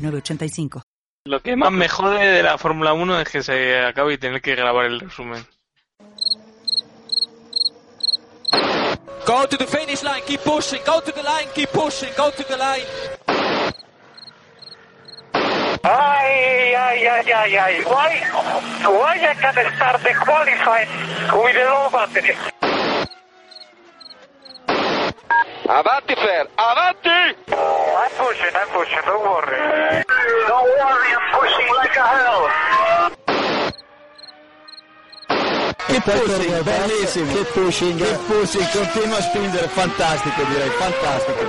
985. Lo que más me jode de la Fórmula 1 es que se acabe y tener que grabar el resumen. Go to the finish line, keep pushing, go to the line, keep pushing, go to the line. Ay, ay, ay, ay, ay. Why, why I can start the qualifying with low battery? Avanti Fer, avanti! I'm pushing, I'm pushing, don't worry. Don't worry, I'm pushing like a hell. Che pushing, bellissimo. Che pushing, che pushing, continua a spingere, fantastico direi, fantastico.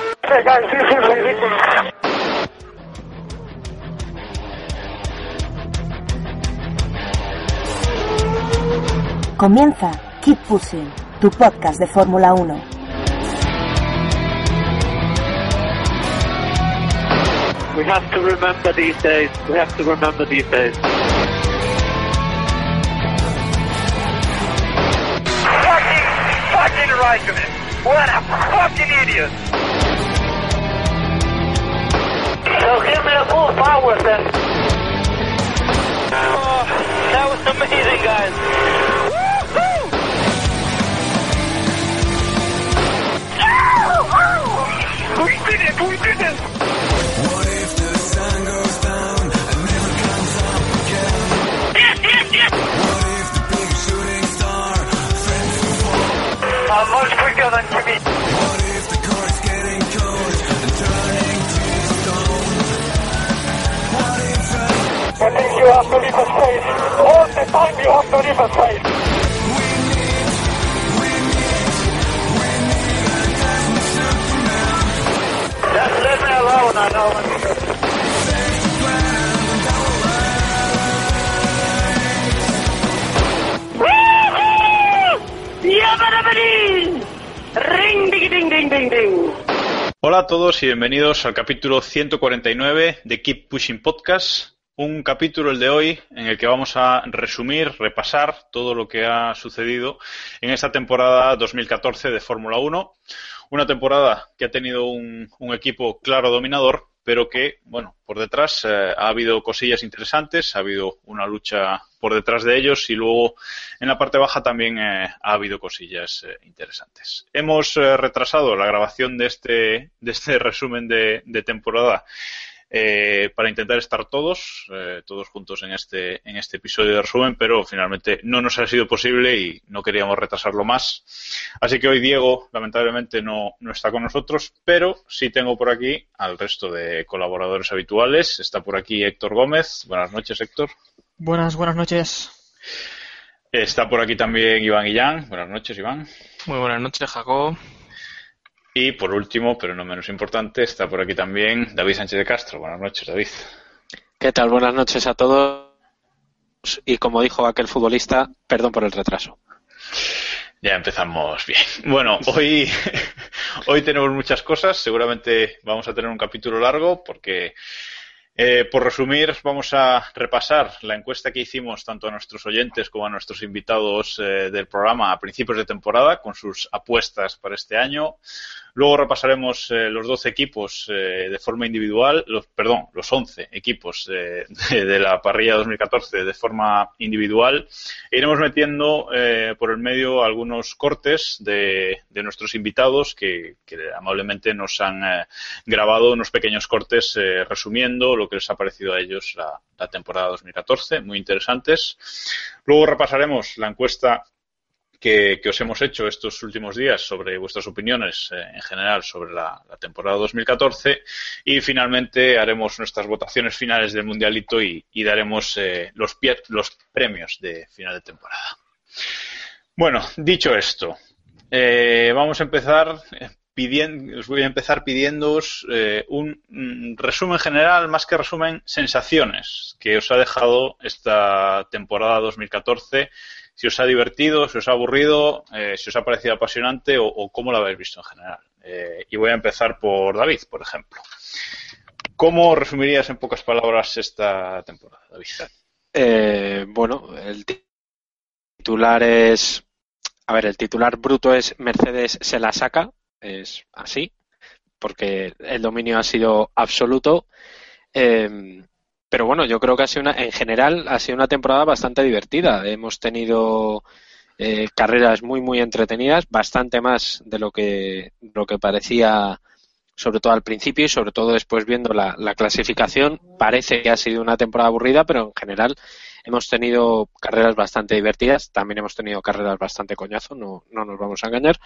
Comienza Keep Pushing, tu podcast de Fórmula 1. We have to remember these days. We have to remember these days. Fucking, fucking Raikkonen. What a fucking idiot. So give me the full power then. Oh, that was amazing, guys. Todos y bienvenidos al capítulo 149 de Keep Pushing Podcast. Un capítulo el de hoy en el que vamos a resumir, repasar todo lo que ha sucedido en esta temporada 2014 de Fórmula 1. Una temporada que ha tenido un, un equipo claro dominador, pero que, bueno, por detrás eh, ha habido cosillas interesantes, ha habido una lucha por detrás de ellos y luego en la parte baja también eh, ha habido cosillas eh, interesantes. Hemos eh, retrasado la grabación de este, de este resumen de, de temporada eh, para intentar estar todos, eh, todos juntos en este, en este episodio de resumen, pero finalmente no nos ha sido posible y no queríamos retrasarlo más. Así que hoy Diego, lamentablemente, no, no está con nosotros, pero sí tengo por aquí al resto de colaboradores habituales. Está por aquí Héctor Gómez. Buenas noches, Héctor. Buenas, buenas noches. Está por aquí también Iván Guillán. Buenas noches, Iván. Muy buenas noches, Jacob. Y por último, pero no menos importante, está por aquí también David Sánchez de Castro. Buenas noches, David. ¿Qué tal? Buenas noches a todos. Y como dijo aquel futbolista, perdón por el retraso. Ya empezamos bien. Bueno, hoy, hoy tenemos muchas cosas. Seguramente vamos a tener un capítulo largo porque, eh, por resumir, vamos a repasar la encuesta que hicimos tanto a nuestros oyentes como a nuestros invitados eh, del programa a principios de temporada con sus apuestas para este año. Luego repasaremos eh, los 12 equipos de forma individual, los, perdón, los 11 equipos de, la parrilla 2014 de forma individual. E iremos metiendo por el medio algunos cortes de, nuestros invitados que, que, amablemente nos han grabado unos pequeños cortes resumiendo lo que les ha parecido a ellos la, la temporada 2014, muy interesantes. Luego repasaremos la encuesta que, os hemos hecho estos últimos días sobre vuestras opiniones eh, en general sobre la, la, temporada 2014 y finalmente haremos nuestras votaciones finales del Mundialito y, daremos eh, los, los, premios de final de temporada. Bueno, dicho esto, eh, vamos a empezar os voy a empezar pidiéndoos eh, un mm, resumen general, más que resumen, sensaciones que os ha dejado esta temporada 2014. Si os ha divertido, si os ha aburrido, eh, si os ha parecido apasionante o, cómo lo habéis visto en general. Eh, y voy a empezar por David, por ejemplo. ¿Cómo resumirías en pocas palabras esta temporada, David? Bueno, el titular es. A ver, el titular bruto es Mercedes se la saca, es así, porque el dominio ha sido absoluto. Eh, pero bueno, yo creo que ha sido una, en general ha sido una temporada bastante divertida. Hemos tenido eh, carreras muy muy entretenidas, bastante más de lo que lo que parecía sobre todo al principio y sobre todo después viendo la, la, clasificación. Parece que ha sido una temporada aburrida, pero en general hemos tenido carreras bastante divertidas, también hemos tenido carreras bastante coñazo, no, no nos vamos a engañar,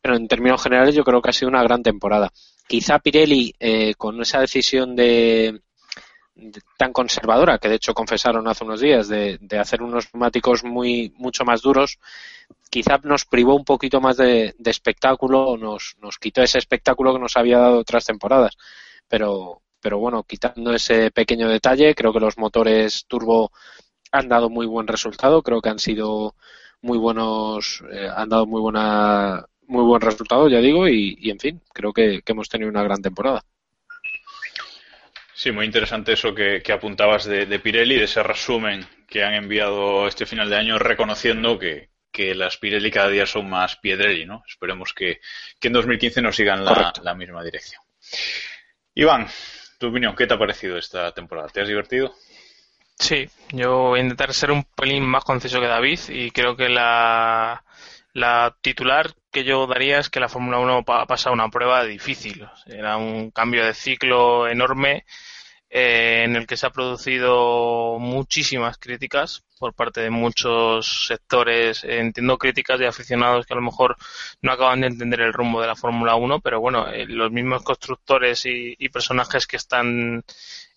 pero en términos generales yo creo que ha sido una gran temporada. Quizá Pirelli, eh, con esa decisión de, de, tan conservadora, que de hecho confesaron hace unos días, de, de hacer unos neumáticos muy mucho más duros, quizá nos privó un poquito más de, de espectáculo, nos, nos quitó ese espectáculo que nos había dado otras temporadas. Pero, pero bueno, quitando ese pequeño detalle, creo que los motores turbo han dado muy buen resultado, creo que han sido muy buenos, eh, han dado muy buena, muy buen resultado, ya digo, y, en fin, creo que, hemos tenido una gran temporada. Sí, muy interesante eso que, que apuntabas de, de, Pirelli, de ese resumen que han enviado este final de año reconociendo que, que las Pirelli cada día son más Piedrelli, ¿no? Esperemos que, que en 2015 nos sigan la, la misma dirección. Iván, tu opinión, ¿qué te ha parecido esta temporada? ¿Te has divertido? Sí, yo voy a intentar ser un pelín más conciso que David y creo que la, la titular que yo daría es que la Fórmula 1 ha pasado una prueba difícil. Era un cambio de ciclo enorme eh, en el que se ha producido muchísimas críticas por parte de muchos sectores. Eh, entiendo críticas de aficionados que a lo mejor no acaban de entender el rumbo de la Fórmula 1, pero bueno, eh, los mismos constructores y, y personajes que están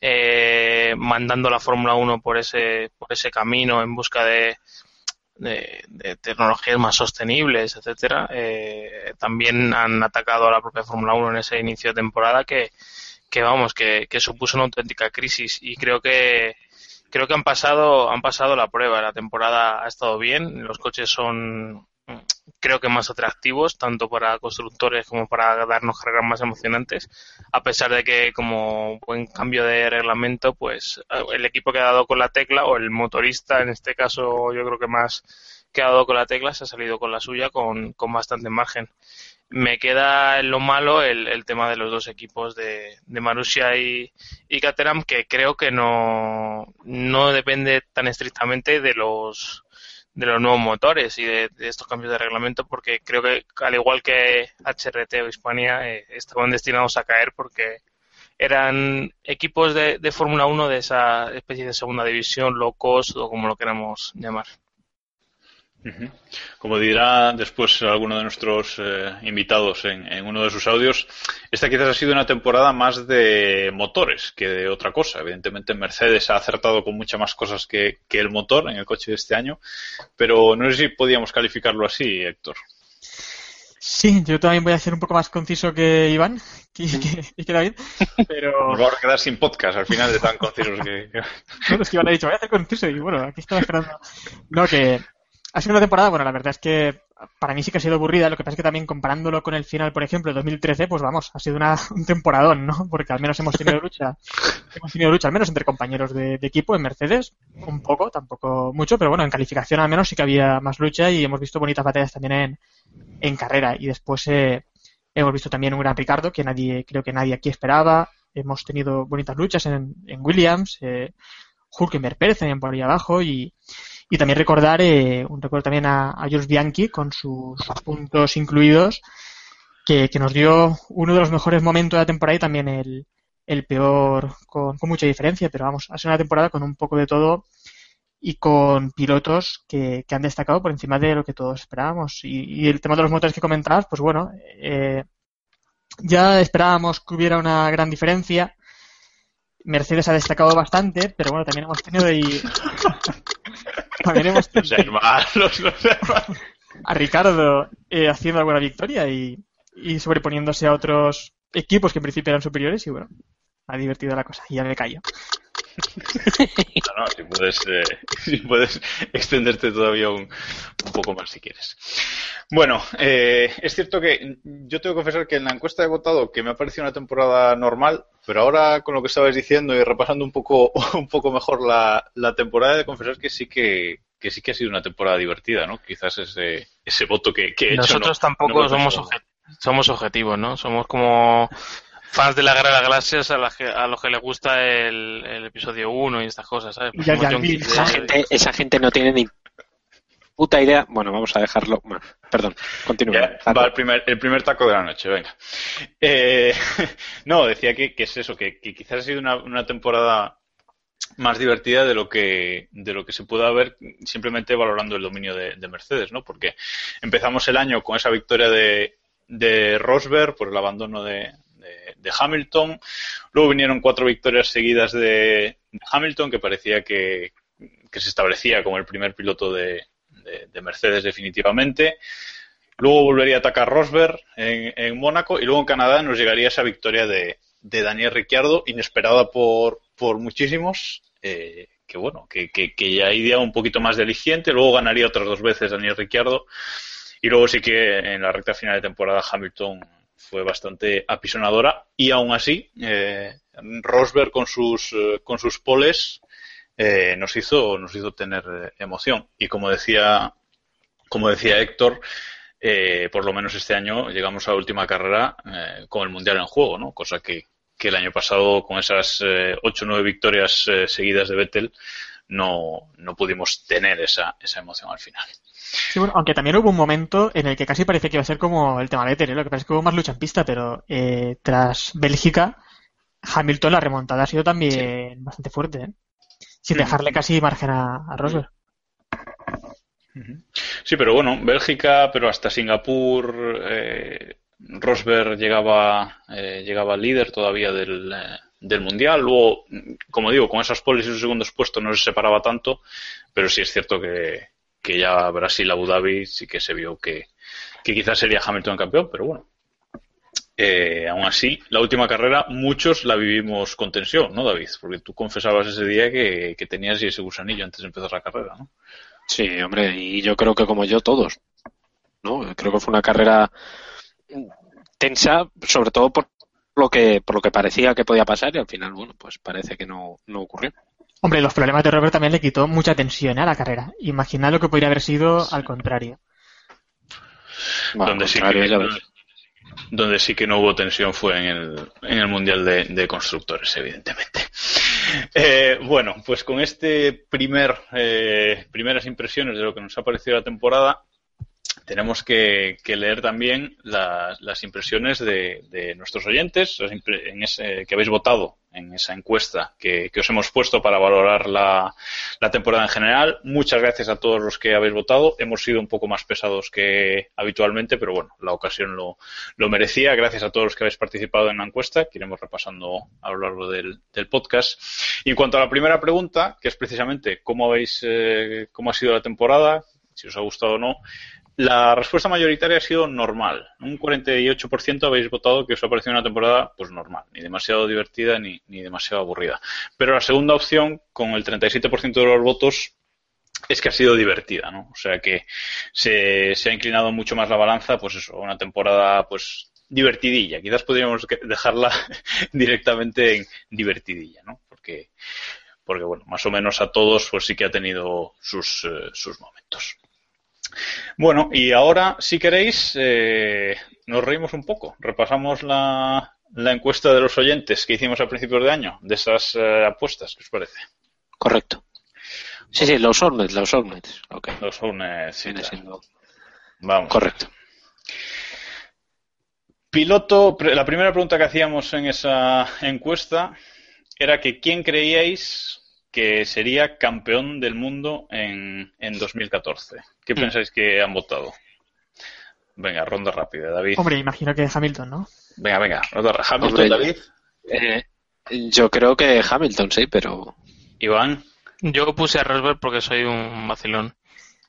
eh, mandando la Fórmula 1 por ese, por ese camino en busca de, de, de, tecnologías más sostenibles, etcétera, eh, también han atacado a la propia Fórmula 1 en ese inicio de temporada que, que vamos, que, que, supuso una auténtica crisis y creo que creo que han pasado han pasado la prueba. La temporada ha estado bien, los coches son creo que más atractivos tanto para constructores como para darnos carreras más emocionantes. A pesar de que como buen cambio de reglamento pues el equipo que ha dado con la tecla o el motorista en este caso yo creo que más que ha dado con la tecla se ha salido con la suya con, con bastante margen. Me queda en lo malo el, el tema de los dos equipos de, de Marussia y, y Caterham, que creo que no, no depende tan estrictamente de los de los nuevos motores y de, estos cambios de reglamento porque creo que al igual que HRT o Hispania eh, estaban destinados a caer porque eran equipos de, de Fórmula 1 de esa especie de segunda división, low cost o como lo queramos llamar. Como dirá después alguno de nuestros eh, invitados en, en, uno de sus audios, esta quizás ha sido una temporada más de motores que de otra cosa. Evidentemente Mercedes ha acertado con muchas más cosas que, que el motor en el coche de este año, pero no sé si podíamos calificarlo así, Héctor. Sí, yo también voy a ser un poco más conciso que Iván y que, David, pero... Nos vamos a quedar sin podcast al final de tan concisos que... no, es que Iván ha dicho, voy a hacer conciso y bueno, aquí estaba esperando. No, que ha sido una temporada, bueno, la verdad es que para mí sí que ha sido aburrida, lo que pasa es que también comparándolo con el final, por ejemplo, de 2013, pues vamos, ha sido una, un temporadón, ¿no? Porque al menos hemos tenido lucha, hemos tenido lucha al menos entre compañeros de, de, equipo en Mercedes, un poco, tampoco mucho, pero bueno, en calificación al menos sí que había más lucha y hemos visto bonitas batallas también en, en carrera. Y después eh, hemos visto también un gran Ricardo que nadie, creo que nadie aquí esperaba, hemos tenido bonitas luchas en, en Williams, eh, Hulkenberg Pérez también por ahí abajo y y también recordar, eh, un recuerdo también a, a Jules Bianchi con sus puntos incluidos, que, nos dio uno de los mejores momentos de la temporada y también el, el peor con, mucha diferencia. Pero vamos, ha sido una temporada con un poco de todo y con pilotos que, han destacado por encima de lo que todos esperábamos. Y, y el tema de los motores que comentabas, pues bueno, eh, ya esperábamos que hubiera una gran diferencia. Mercedes ha destacado bastante, pero bueno, también hemos tenido ahí también hemos tenido los hermanos, los hermanos. a Ricardo eh, haciendo alguna victoria y, y sobreponiéndose a otros equipos que en principio eran superiores y bueno, ha divertido la cosa y ya me callo. No, no, si puedes, eh, si puedes extenderte todavía un, un poco más si quieres. Bueno, eh, es cierto que yo tengo que confesar que en la encuesta he votado que me ha parecido una temporada normal, pero ahora con lo que estabais diciendo y repasando un poco, un poco mejor la, la temporada, he de confesar que sí que, que sí que ha sido una temporada divertida, ¿no? Quizás ese, ese voto que, que he hecho. Nosotros no- tampoco no somos, somos objetivos, ¿no? Somos como fans de la Guerra de las Galaxias a, la que- a los que les gusta el, el episodio 1 y estas cosas, ¿sabes? De- Esa gente, esa gente no tiene ni puta idea. Bueno, vamos a dejarlo. Bueno, perdón, continúa. Va el primer, el primer taco de la noche, venga. Eh, no, decía que, que es eso, que, que quizás ha sido una, una temporada más divertida de lo que de lo que se pueda ver simplemente valorando el dominio de, de Mercedes, ¿no? Porque empezamos el año con esa victoria de, de Rosberg por el abandono de, de- Hamilton. Luego vinieron cuatro victorias seguidas de, Hamilton, que parecía que, que se establecía como el primer piloto de, de- de Mercedes definitivamente. Luego volvería a atacar Rosberg en, en Mónaco y luego en Canadá nos llegaría esa victoria de, de Daniel Ricciardo, inesperada por, por muchísimos, eh, que bueno, que, que, que ya iría un poquito más de aliciente. Luego ganaría otras dos veces Daniel Ricciardo y luego sí que en la recta final de temporada Hamilton fue bastante apisonadora. Y aún así eh, Rosberg con sus, eh, con sus poles eh, nos hizo nos hizo tener eh, emoción. Y como decía como decía Héctor eh, por lo menos este año llegamos a la última carrera eh, con el mundial en juego no cosa que, que el año pasado con esas eh, ocho o nueve victorias eh, seguidas de Vettel no, no pudimos tener esa, esa emoción al final Sí, bueno, aunque también hubo un momento en el que casi parecía que iba a ser como el tema Vettel, ¿eh? lo que pasa es que hubo más lucha en pista, pero eh, tras Bélgica, Hamilton la remontada ha sido también bastante fuerte, ¿eh? sin dejarle casi margen a, a Rosberg. Sí, pero bueno, Bélgica, pero hasta Singapur, eh, Rosberg llegaba, eh, llegaba líder todavía del, eh, del Mundial. Luego, como digo, con esas poles y sus segundos puestos no se separaba tanto, pero sí es cierto que, que ya Brasil, Abu Dhabi, sí que se vio que, que quizás sería Hamilton campeón, pero bueno. Eh, aún así, la última carrera, muchos la vivimos con tensión, ¿no, David? Porque tú confesabas ese día que, que tenías ese gusanillo antes de empezar la carrera, ¿no? Sí, hombre, y yo creo que como yo todos, ¿no? Creo que fue una carrera tensa, sobre todo por lo que por lo que parecía que podía pasar y al final, bueno, pues parece que no, no ocurrió. Hombre, los problemas de Rosberg también le quitó mucha tensión a la carrera. Imaginad lo que podría haber sido al contrario. Bueno, donde, sí que, donde sí que no hubo tensión fue en el, en el Mundial de, de Constructores, evidentemente. Eh, bueno, pues con este primer eh, primeras impresiones de lo que nos ha parecido la temporada, tenemos que, leer también las, impresiones de, de nuestros oyentes en ese, que habéis votado en esa encuesta que, os hemos puesto para valorar la, temporada en general. Muchas gracias a todos los que habéis votado. Hemos sido un poco más pesados que habitualmente, pero bueno, la ocasión lo, lo merecía. Gracias a todos los que habéis participado en la encuesta, que iremos repasando a lo largo del, del podcast. Y en cuanto a la primera pregunta, que es precisamente cómo habéis, eh, cómo ha sido la temporada, si os ha gustado o no, la respuesta mayoritaria ha sido normal. Un 48% habéis votado que os ha parecido una temporada pues normal, ni demasiado divertida ni, ni demasiado aburrida. Pero la segunda opción, con el 37% de los votos, es que ha sido divertida, ¿no? O sea que se, se ha inclinado mucho más la balanza, pues eso, una temporada pues divertidilla. Quizás podríamos dejarla directamente en divertidilla, ¿no? Porque, porque bueno, más o menos a todos pues sí que ha tenido sus, eh, sus momentos. Bueno, y ahora, si queréis, eh, nos reímos un poco. Repasamos la, la encuesta de los oyentes que hicimos a principios de año, de esas eh, apuestas, ¿qué os parece? Correcto. Sí, sí, los Hornets, los Hornets. Ok. Los Hornets, sí, claro. Vamos. correcto. Piloto, la primera pregunta que hacíamos en esa encuesta era que quién creíais que sería campeón del mundo en, en 2014. ¿Qué pensáis que han votado? Venga, ronda rápida, David. Hombre, imagino que Hamilton, ¿no? Venga, venga, ronda rápida. Hamilton, Hombre, David, Eh, yo creo que Hamilton, sí, pero Iván. Yo puse a Rosberg porque soy un vacilón.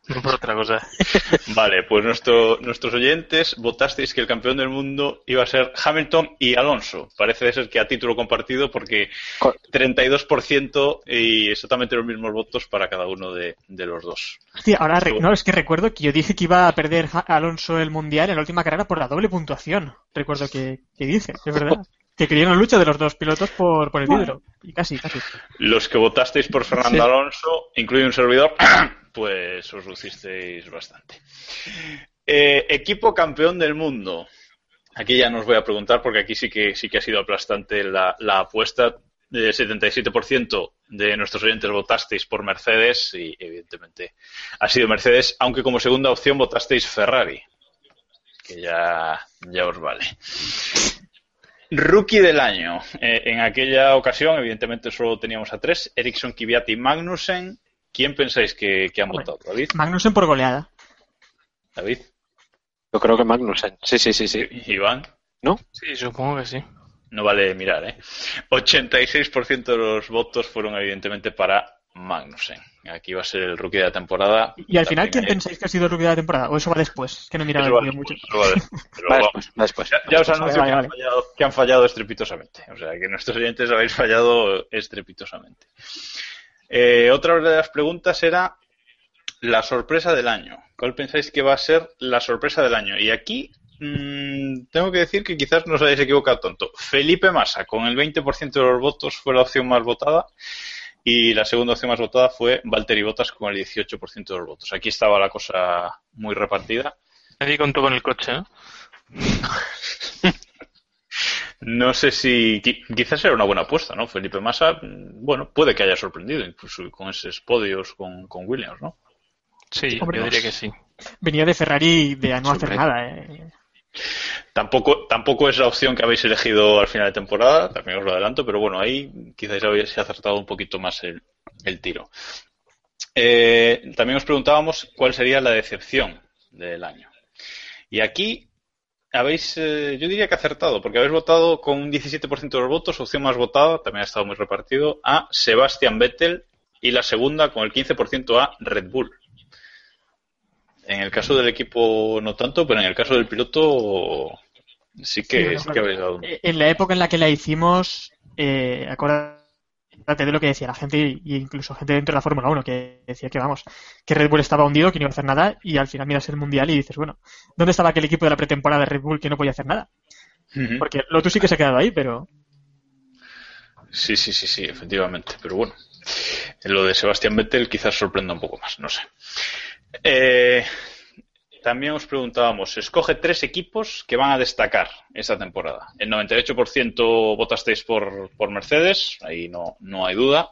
No por otra cosa. Vale, pues nuestro, nuestros oyentes votasteis que el campeón del mundo iba a ser Hamilton y Alonso. Parece ser que a título compartido porque 32% y exactamente los mismos votos para cada uno de, de los dos. Hostia, ahora re- no, es que recuerdo que yo dije que iba a perder Alonso el mundial en la última carrera por la doble puntuación. Recuerdo que, que dije, es verdad. Que una lucha de los dos pilotos por, por el título. Y casi, casi. Los que votasteis por Fernando Sí. Alonso, incluido un servidor, pues os lucisteis bastante. Eh, equipo campeón del mundo. Aquí ya no os voy a preguntar porque aquí sí que sí que ha sido aplastante la, la apuesta. El 77% de nuestros oyentes votasteis por Mercedes y evidentemente ha sido Mercedes, aunque como segunda opción votasteis Ferrari, que ya, ya os vale. Rookie del año. Eh, en aquella ocasión, evidentemente, solo teníamos a tres: Ericsson, Kvyat y Magnussen. ¿Quién pensáis que, que han Hombre. votado? ¿David? Magnussen por goleada. ¿David? Yo creo que Magnussen. Sí, sí, sí, sí. ¿Iván? ¿No? Sí, supongo que sí. No vale mirar, ¿eh? 86% de los votos fueron, evidentemente, para Magnussen. Aquí va a ser el rookie de la temporada. Y al final, ¿quién pensáis que ha sido el rookie de la temporada? ¿O eso va después? Que no he mirado el mucho. después, eso va después, pero Va vamos. después, va después. Ya, ya os anuncio vale, que, han fallado, que han fallado estrepitosamente. O sea, que nuestros oyentes habéis fallado estrepitosamente. Eh, otra de las preguntas era la sorpresa del año. ¿Cuál pensáis que va a ser la sorpresa del año? Y aquí mm, tengo que decir que quizás no os hayáis equivocado tanto. Felipe Massa, con el 20% de los votos, fue la opción más votada. Y la segunda opción más votada fue Valtteri Bottas con el 18% de los votos. Aquí estaba la cosa muy repartida. Nadie contó con el coche, ¿no? No sé si qui- quizás era una buena apuesta, ¿no? Felipe Massa, mm, bueno, puede que haya sorprendido incluso con esos podios con, con Williams, ¿no? Sí, Hombre, yo diría que sí. Venía de Ferrari de a no hacer nada. Eh. Tampoco, tampoco es la opción que habéis elegido al final de temporada, también os lo adelanto, pero bueno, ahí quizás habéis acertado un poquito más el, tiro. Eh, también os preguntábamos cuál sería la decepción del año. Y aquí habéis, eh, yo diría que acertado, porque habéis votado con un 17% de los votos, opción más votada, también ha estado muy repartido, a Sebastian Vettel y la segunda con el 15% a Red Bull. En el caso del equipo no tanto, pero en el caso del piloto sí que, Sí, que habéis dado Eh, En la época en la que la hicimos, eh, acuérdate de lo que decía la gente y incluso gente dentro de la Fórmula 1 que decía que vamos, que Red Bull estaba hundido, que no iba a hacer nada y al final miras el mundial y dices, bueno, ¿dónde estaba aquel equipo de la pretemporada de Red Bull que no podía hacer nada? Porque Lotus sí que se ha quedado ahí, pero Sí, sí, sí, sí, efectivamente. Pero bueno, lo de Sebastián Vettel quizás sorprenda un poco más, no sé. Eh, también os preguntábamos, escoge tres equipos que van a destacar esta temporada. El 98% votasteis por, por Mercedes, ahí no, no hay duda.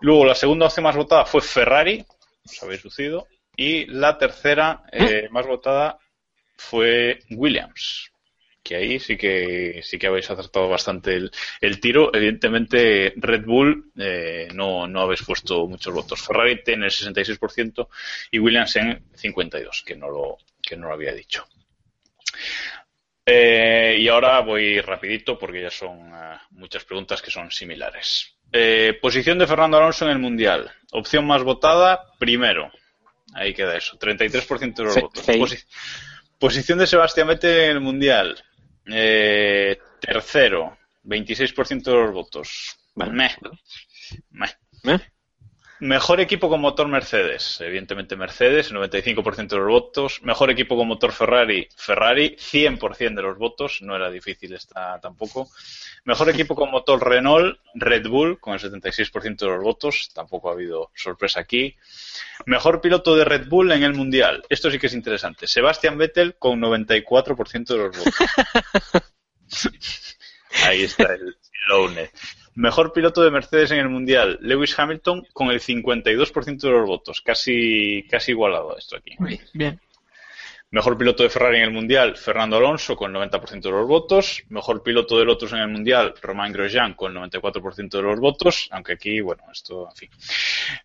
Luego la segunda opción más votada fue Ferrari, os habéis lucido. Y la tercera eh, más votada fue Williams, que ahí sí que sí que habéis acertado bastante el, el tiro. Evidentemente, Red Bull eh, no, no habéis puesto muchos votos. Ferrari tiene el 66% y Williams en 52%, que no lo, que no lo había dicho. Eh, y ahora voy rapidito porque ya son eh, muchas preguntas que son similares. Eh, posición de Fernando Alonso en el Mundial. Opción más votada, primero. Ahí queda eso, 33% de los Fe- votos. posición de Sebastián Vettel en el Mundial. Eh, tercero, 26% de los votos. Vale. Meh. Meh. ¿Eh? Mejor equipo con motor Mercedes, evidentemente Mercedes, 95% de los votos. Mejor equipo con motor Ferrari, Ferrari, 100% de los votos, no era difícil esta tampoco. Mejor equipo con motor Renault, Red Bull, con el 76% de los votos, tampoco ha habido sorpresa aquí. Mejor piloto de Red Bull en el Mundial, esto sí que es interesante. Sebastian Vettel con 94% de los votos. Ahí está el Lownet. Mejor piloto de Mercedes en el Mundial, Lewis Hamilton, con el 52% de los votos. Casi, casi igualado esto aquí. bien. Mejor piloto de Ferrari en el Mundial, Fernando Alonso, con el 90% de los votos. Mejor piloto de Lotus en el Mundial, Romain Grosjean, con el 94% de los votos. Aunque aquí, bueno, esto, en fin.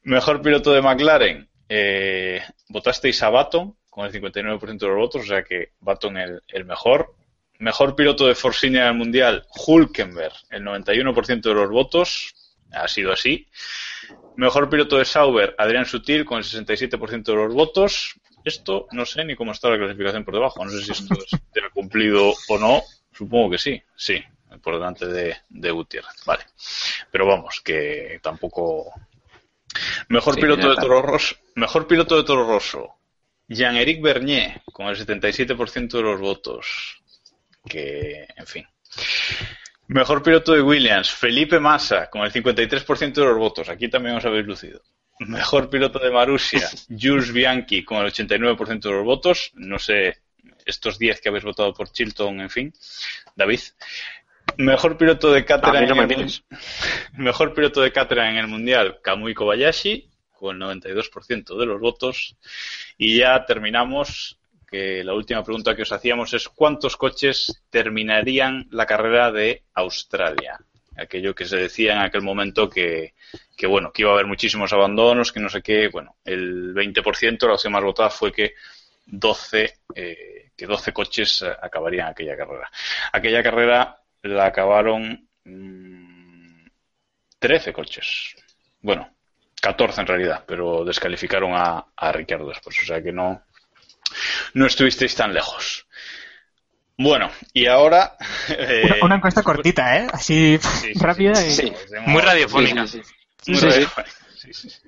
Mejor piloto de McLaren, eh, votasteis a Baton, con el 59% de los votos, o sea que Baton el, el mejor. Mejor piloto de Force el Mundial, Hulkenberg, el 91% de los votos. Ha sido así. Mejor piloto de Sauber, Adrián Sutil, con el 67% de los votos. Esto no sé ni cómo está la clasificación por debajo. No sé si esto es ha cumplido o no. Supongo que sí, sí, por delante de, de Gutiérrez. Vale. Pero vamos, que tampoco. Mejor Sí, piloto de. Toro Rosso. Mejor piloto de Toro Rosso. Jean-Éric Bernier, con el 77% de los votos. Que, en fin. Mejor piloto de Williams, Felipe Massa, con el 53% de los votos. Aquí también os habéis lucido. Mejor piloto de Marussia, Jules Bianchi, con el 89% de los votos. No sé, estos 10 que habéis votado por Chilton, en fin. David. Mejor piloto de A Caterham mí no en me el. Mejor piloto de Caterham en el Mundial, Kamui Kobayashi, con el 92% de los votos. Y ya terminamos, que la última pregunta que os hacíamos es ¿cuántos coches terminarían la carrera de Australia? Aquello que se decía en aquel momento que, que bueno, que iba a haber muchísimos abandonos, que no sé qué, bueno, el 20%, la opción más votada fue que 12, eh, que 12 coches eh, acabarían aquella carrera. Aquella carrera la acabaron mm, 13 coches. Bueno, 14 en realidad, pero descalificaron a, a Ricciardo después, o sea que no, no estuvisteis tan lejos. Bueno, y ahora... eh, Una, una encuesta cortita, ¿eh? Así sí, sí, rápida. sí, y- pues Muy radiofónica. Sí, sí, sí. muy radiofónica, sí, sí, sí.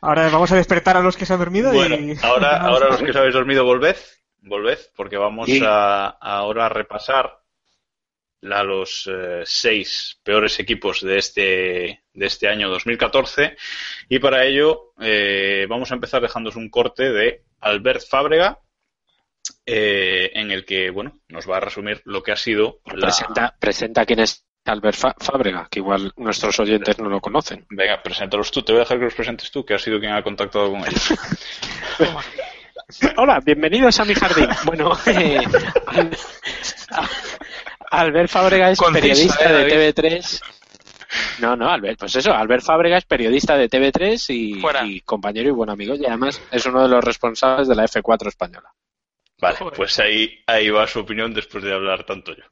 Ahora vamos a despertar a los que se han dormido Bueno, y... ahora, ahora los que os habéis dormido, volved, volved, porque vamos Sí. a, ahora a repasar a los eh, seis peores equipos de este, de este año 2014 y para ello eh, vamos a empezar dejándos un corte de Albert Fábrega eh, en el que bueno nos va a resumir lo que ha sido la... Presenta, presenta quién es Albert Fábrega, que igual nuestros oyentes no lo conocen. Venga, preséntalos tú, te voy a dejar que los presentes tú, que has sido quien ha contactado con ellos. Hola, bienvenidos a mi jardín. Bueno, eh, Al- Albert Fábrega es periodista eh, de TV3. No, no, Albert, pues eso, Albert Fábrega es periodista de TV3 y, y compañero y buen amigo, y además es uno de los responsables de la F4 española. Vale, Joder. pues ahí, ahí va su opinión después de hablar tanto yo.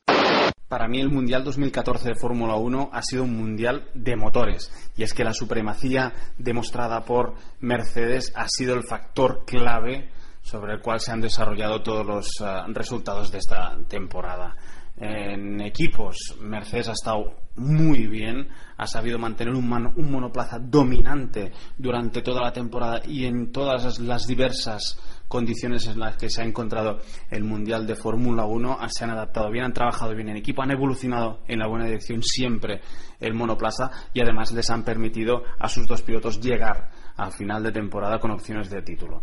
Para mí el Mundial 2014 de Fórmula 1 ha sido un mundial de motores y es que la supremacía demostrada por Mercedes ha sido el factor clave sobre el cual se han desarrollado todos los eh, resultados de esta temporada. En equipos, Mercedes ha estado muy bien, ha sabido mantener un, mano- un monoplaza dominante durante toda la temporada y en todas las- las diversas condiciones en las que se ha encontrado el Mundial de Fórmula 1, ah, se han adaptado bien, han trabajado bien en equipo, han evolucionado en la buena dirección siempre el monoplaza y además les han permitido a sus dos pilotos llegar al final de temporada con opciones de título.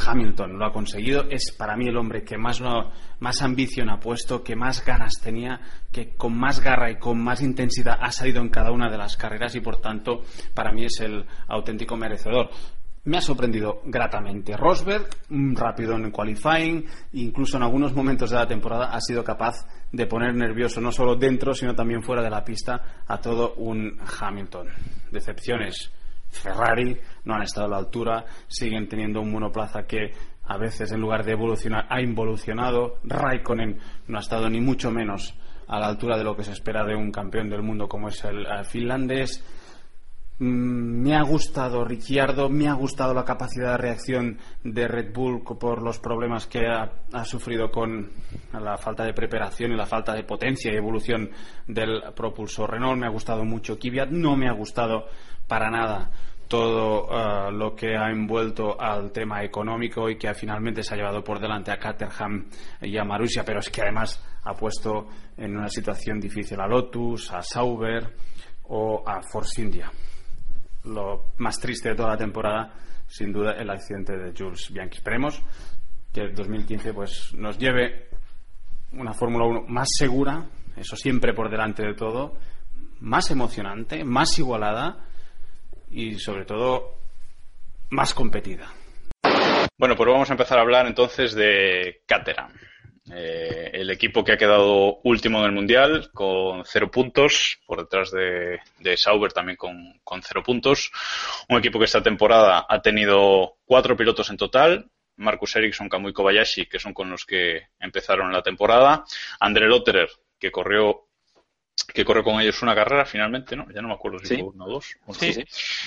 Hamilton lo ha conseguido, es para mí el hombre que más, lo- más ambición ha puesto, que más ganas tenía, que con más garra y con más intensidad ha salido en cada una de las carreras y por tanto para mí es el auténtico merecedor. Me ha sorprendido gratamente Rosberg, rápido en el qualifying, incluso en algunos momentos de la temporada ha sido capaz de poner nervioso no solo dentro, sino también fuera de la pista a todo un Hamilton. Decepciones. Ferrari no han estado a la altura, siguen teniendo un monoplaza que a veces en lugar de evolucionar ha involucionado. Raikkonen no ha estado ni mucho menos a la altura de lo que se espera de un campeón del mundo como es el eh, finlandés. Mm, Me ha gustado Ricciardo, me ha gustado la capacidad de reacción de Red Bull por los problemas que ha, ha sufrido con la falta de preparación y la falta de potencia y evolución del propulsor Renault. Me ha gustado mucho Kvyat, no me ha gustado para nada todo eh, lo que ha envuelto al tema económico y que finalmente se ha llevado por delante a Caterham y a Marussia, pero es que además ha puesto en una situación difícil a Lotus, a Sauber o a Force India lo más triste de toda la temporada, sin duda, el accidente de Jules Bianchi. Esperemos que el 2015 pues, nos lleve una Fórmula 1 más segura, eso siempre por delante de todo, más emocionante, más igualada y, sobre todo, más competida. Bueno, pues vamos a empezar a hablar entonces de Caterham. Eh, el equipo que ha quedado último en el Mundial con cero puntos, por detrás de, Sauber también con, con cero puntos. Un equipo que esta temporada ha tenido cuatro pilotos en total. Marcus Ericsson, Kamui Kobayashi, que son con los que empezaron la temporada. André Lotterer, que corrió que corrió con ellos una carrera finalmente, ¿no? Ya no me acuerdo si Sí. fue uno o dos. Uno, Sí, sí.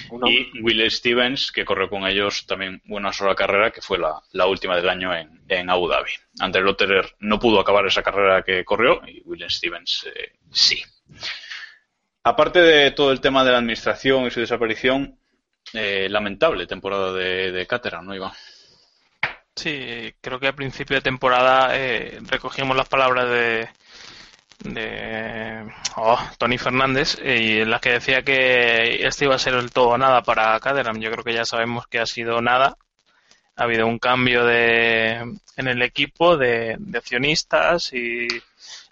Uno. Y Will Stevens, que corrió con ellos también una sola carrera, que fue la, la última del año en, en Abu Dhabi. André Lotterer no pudo acabar esa carrera que corrió y Will Stevens eh, sí. Aparte de todo el tema de la administración y su desaparición, eh, lamentable temporada de, de Caterham, ¿no, Iván? Sí, creo que a principio de temporada eh, recogimos las palabras de, de oh, Tony Fernández eh, y en las que decía que este iba a ser el todo nada para Caterham. Yo creo que ya sabemos que ha sido nada. Ha habido un cambio de, en el equipo de, accionistas y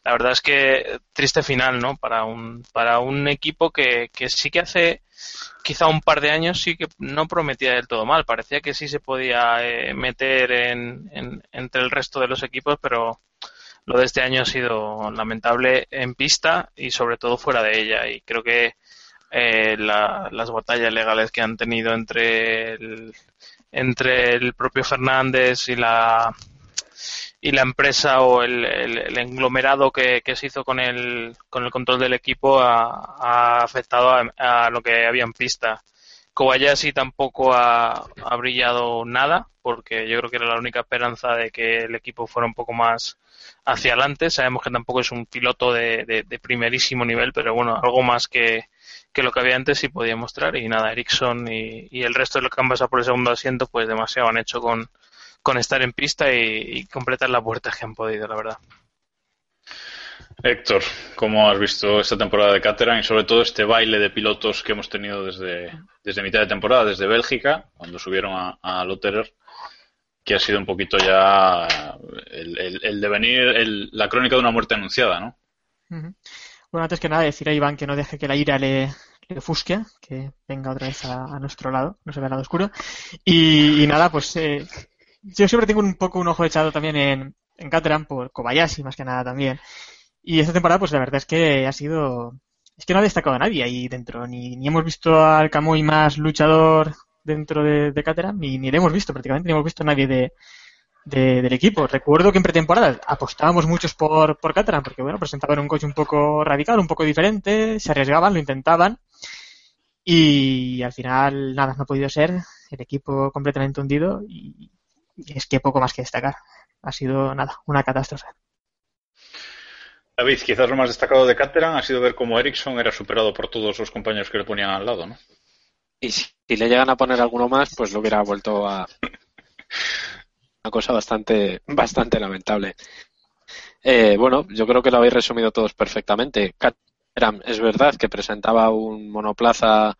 la verdad es que triste final, ¿no? Para un, para un equipo que, que sí que hace quizá un par de años sí que no prometía del todo mal. Parecía que sí se podía eh, meter en- entre el resto de los equipos, pero lo de este año ha sido lamentable en pista y sobre todo fuera de ella. Y creo que eh, la- las batallas legales que han tenido entre el, entre el propio Fernández y la y la empresa o el, el- englomerado que, se hizo con el, con el control del equipo ha, ha afectado a, a lo que había en pista. Kobayashi tampoco ha, brillado nada, porque yo creo que era la única esperanza de que el equipo fuera un poco más hacia adelante. Sabemos que tampoco es un piloto de, primerísimo nivel, pero bueno, algo más que, que lo que había antes sí podía mostrar. Y nada, Ericsson y, el resto de los que han pasado por el segundo asiento, pues demasiado han hecho con, con estar en pista y, y completar las puertas que han podido, la verdad. Héctor, ¿cómo has visto esta temporada de Caterham y sobre todo este baile de pilotos que hemos tenido desde, desde mitad de temporada, desde Bélgica, cuando subieron a, a Lotterer, que ha sido un poquito ya el, el- devenir, el- la crónica de una muerte anunciada, ¿no? Bueno, antes que nada decir a Iván que no deje que la ira le, le ofusque, que venga otra vez a, a nuestro lado, no se ve al lado oscuro. Y, y nada, pues eh, yo siempre tengo un poco un ojo echado también en, en Caterham por Kobayashi, más que nada también. Y esta temporada, pues la verdad es que ha sido... Es que no ha destacado a nadie ahí dentro, ni, ni hemos visto al Kamui más luchador dentro de, de Caterham, ni, ni le hemos visto prácticamente, ni hemos visto a nadie de, de- del equipo. Recuerdo que en pretemporada apostábamos muchos por, por Caterham, porque bueno, presentaban un coche un poco radical, un poco diferente, se arriesgaban, lo intentaban, y al final nada, no ha podido ser, el equipo completamente hundido, y es que poco más que destacar. Ha sido nada, una catástrofe. David, quizás lo más destacado de Caterham ha sido ver cómo Ericsson era superado por todos los compañeros que le ponían al lado, ¿no? Y si, si le llegan a poner alguno más, pues lo hubiera vuelto a una cosa bastante, bastante lamentable. Eh, bueno, yo creo que lo habéis resumido todos perfectamente. Caterham es verdad que presentaba un monoplaza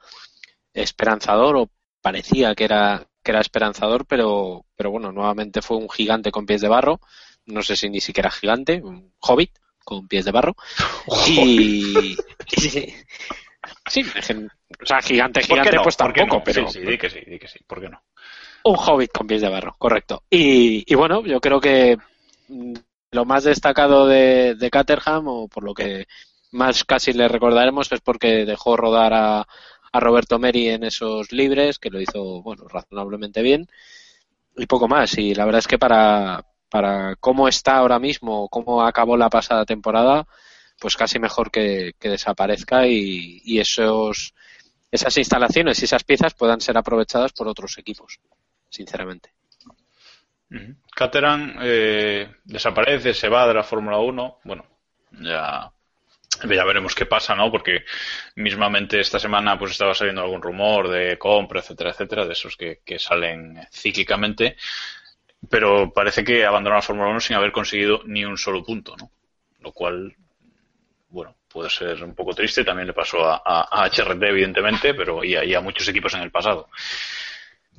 esperanzador o parecía que era que era esperanzador, pero pero bueno, nuevamente fue un gigante con pies de barro. No sé si ni siquiera gigante, un hobbit con pies de barro. Y sí, o sea, gigante, ¿Por qué gigante, no? pues ¿Por qué tampoco, no? pero Sí, sí, di que sí, di que sí, ¿por qué no? un hobbit con pies de barro, correcto. Y, y bueno, yo creo que lo más destacado de, de Caterham, o por lo que más casi le recordaremos, es porque dejó rodar a, a Roberto Meri en esos libres, que lo hizo, bueno, razonablemente bien, y poco más. Y la verdad es que para, para cómo está ahora mismo, cómo acabó la pasada temporada, pues casi mejor que, que desaparezca y, y esos esas instalaciones y esas piezas puedan ser aprovechadas por otros equipos, sinceramente. Caterham eh, desaparece, se va de la Fórmula 1. Bueno, ya, ya veremos qué pasa, ¿no? Porque mismamente esta semana pues estaba saliendo algún rumor de compra, etcétera, etcétera, de esos que, que salen cíclicamente. Pero parece que abandonó la Fórmula 1 sin haber conseguido ni un solo punto, ¿no? Lo cual, bueno, puede ser un poco triste. También le pasó a, HRT, evidentemente, pero y a, y a muchos equipos en el pasado.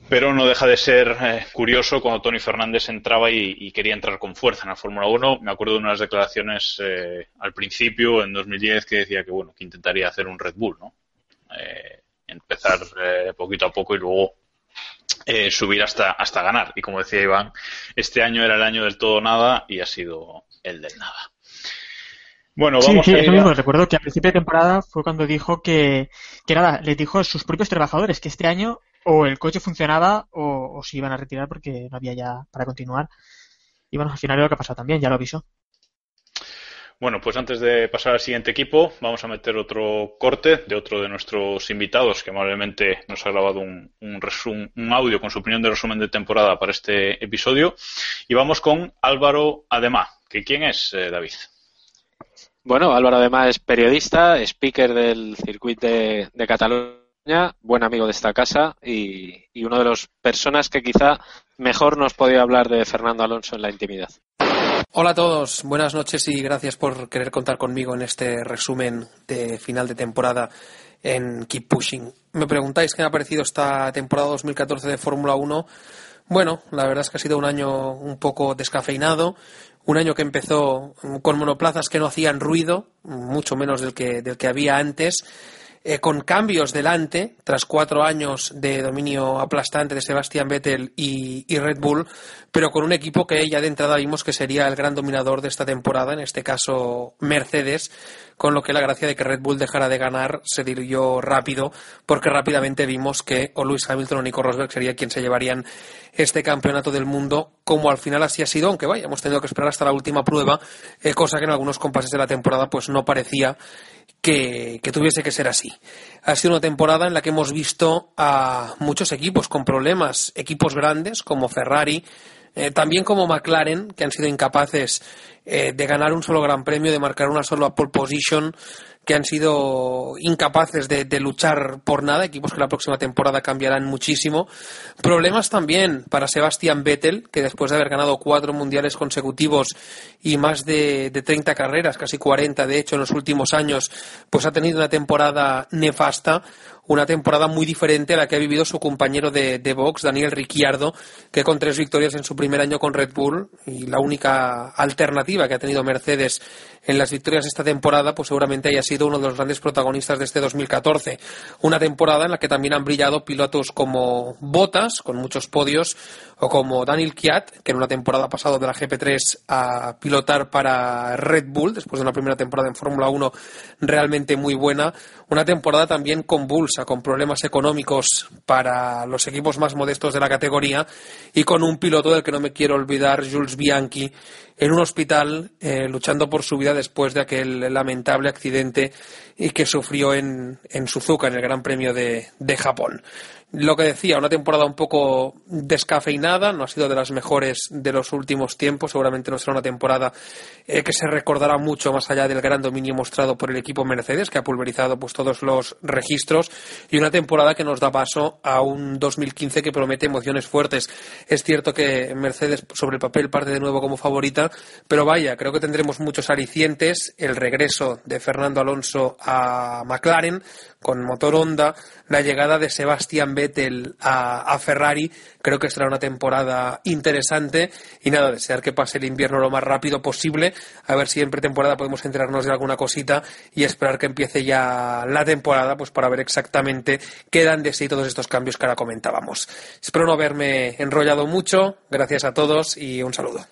Pero no deja de ser eh, curioso cuando Tony Fernández entraba y, y quería entrar con fuerza en la Fórmula 1. Me acuerdo de unas declaraciones eh, al principio, en 2010, que decía que bueno que intentaría hacer un Red Bull, ¿no? Eh, empezar eh, poquito a poco y luego eh, subir hasta, hasta ganar. Y como decía Iván, este año era el año del todo nada y ha sido el del nada. Bueno, Sí, vamos sí, a eso a- mismo. Recuerdo que a principio de temporada fue cuando dijo que, que nada, les dijo a sus propios trabajadores que este año o el coche funcionaba o, o se iban a retirar porque no había ya para continuar. Y bueno, al final es lo que ha pasado también, ya lo avisó. Bueno, pues antes de pasar al siguiente equipo, vamos a meter otro corte de otro de nuestros invitados que amablemente nos ha grabado un, un, audio con su opinión de resumen de temporada para este episodio. Y vamos con Álvaro Ademá. ¿Que ¿Quién es, eh, David? Bueno, Álvaro Ademá es periodista, speaker del circuito de, Cataluña, buen amigo de esta casa y, y una de las personas que quizá mejor nos podía hablar de Fernando Alonso en la intimidad. Hola a todos, buenas noches y gracias por querer contar conmigo en este resumen de final de temporada en Keep Pushing. Me preguntáis qué me ha parecido esta temporada 2014 de Fórmula 1. Bueno, la verdad es que ha sido un año un poco descafeinado, un año que empezó con monoplazas que no hacían ruido, mucho menos del que, del que había antes, eh, con cambios delante, tras cuatro años de dominio aplastante de Sebastian Vettel y, y, Red Bull, pero con un equipo que ya de entrada vimos que sería el gran dominador de esta temporada, en este caso Mercedes, con lo que la gracia de que Red Bull dejara de ganar se diluyó rápido, porque rápidamente vimos que o Lewis Hamilton o Nico Rosberg sería quien se llevarían este campeonato del mundo, como al final así ha sido, aunque vaya, hemos tenido que esperar hasta la última prueba, eh, cosa que en algunos compases de la temporada pues no parecía que, que, tuviese que ser así. Ha sido una temporada en la que hemos visto a muchos equipos con problemas, equipos grandes como Ferrari, eh, también como McLaren, que han sido incapaces eh, de ganar un solo gran premio, de marcar una sola pole position, que han sido incapaces de, luchar por nada, equipos que la próxima temporada cambiarán muchísimo. Problemas también para Sebastian Vettel, que después de haber ganado cuatro mundiales consecutivos y más de, de 30 carreras, casi 40 de hecho en los últimos años, pues ha tenido una temporada nefasta una temporada muy diferente a la que ha vivido su compañero de, de Vox, Daniel Ricciardo, que con tres victorias en su primer año con Red Bull y la única alternativa que ha tenido Mercedes en las victorias de esta temporada, pues seguramente haya sido uno de los grandes protagonistas de este 2014. Una temporada en la que también han brillado pilotos como Bottas, con muchos podios, o como Daniel Kiat, que en una temporada pasado de la GP3 a pilotar para Red Bull, después de una primera temporada en Fórmula 1 realmente muy buena. Una temporada también convulsa, con problemas económicos para los equipos más modestos de la categoría y con un piloto del que no me quiero olvidar, Jules Bianchi, en un hospital eh, luchando por su vida después de aquel lamentable accidente y que sufrió en, en Suzuka en el Gran Premio de, de Japón. Lo que decía, una temporada un poco descafeinada, no ha sido de las mejores de los últimos tiempos, seguramente no será una temporada eh, que se recordará mucho más allá del gran dominio mostrado por el equipo Mercedes, que ha pulverizado pues todos los registros, y una temporada que nos da paso a un 2015 que promete emociones fuertes. Es cierto que Mercedes sobre el papel parte de nuevo como favorita, pero vaya, creo que tendremos muchos alicientes, el regreso de Fernando Alonso a McLaren con motor Honda, la llegada de Sebastian Vettel a, a, Ferrari, creo que será una temporada interesante y nada, desear que pase el invierno lo más rápido posible, a ver si en pretemporada podemos enterarnos de alguna cosita y esperar que empiece ya la temporada pues para ver exactamente qué dan de sí todos estos cambios que ahora comentábamos. Espero no haberme enrollado mucho, gracias a todos y un saludo.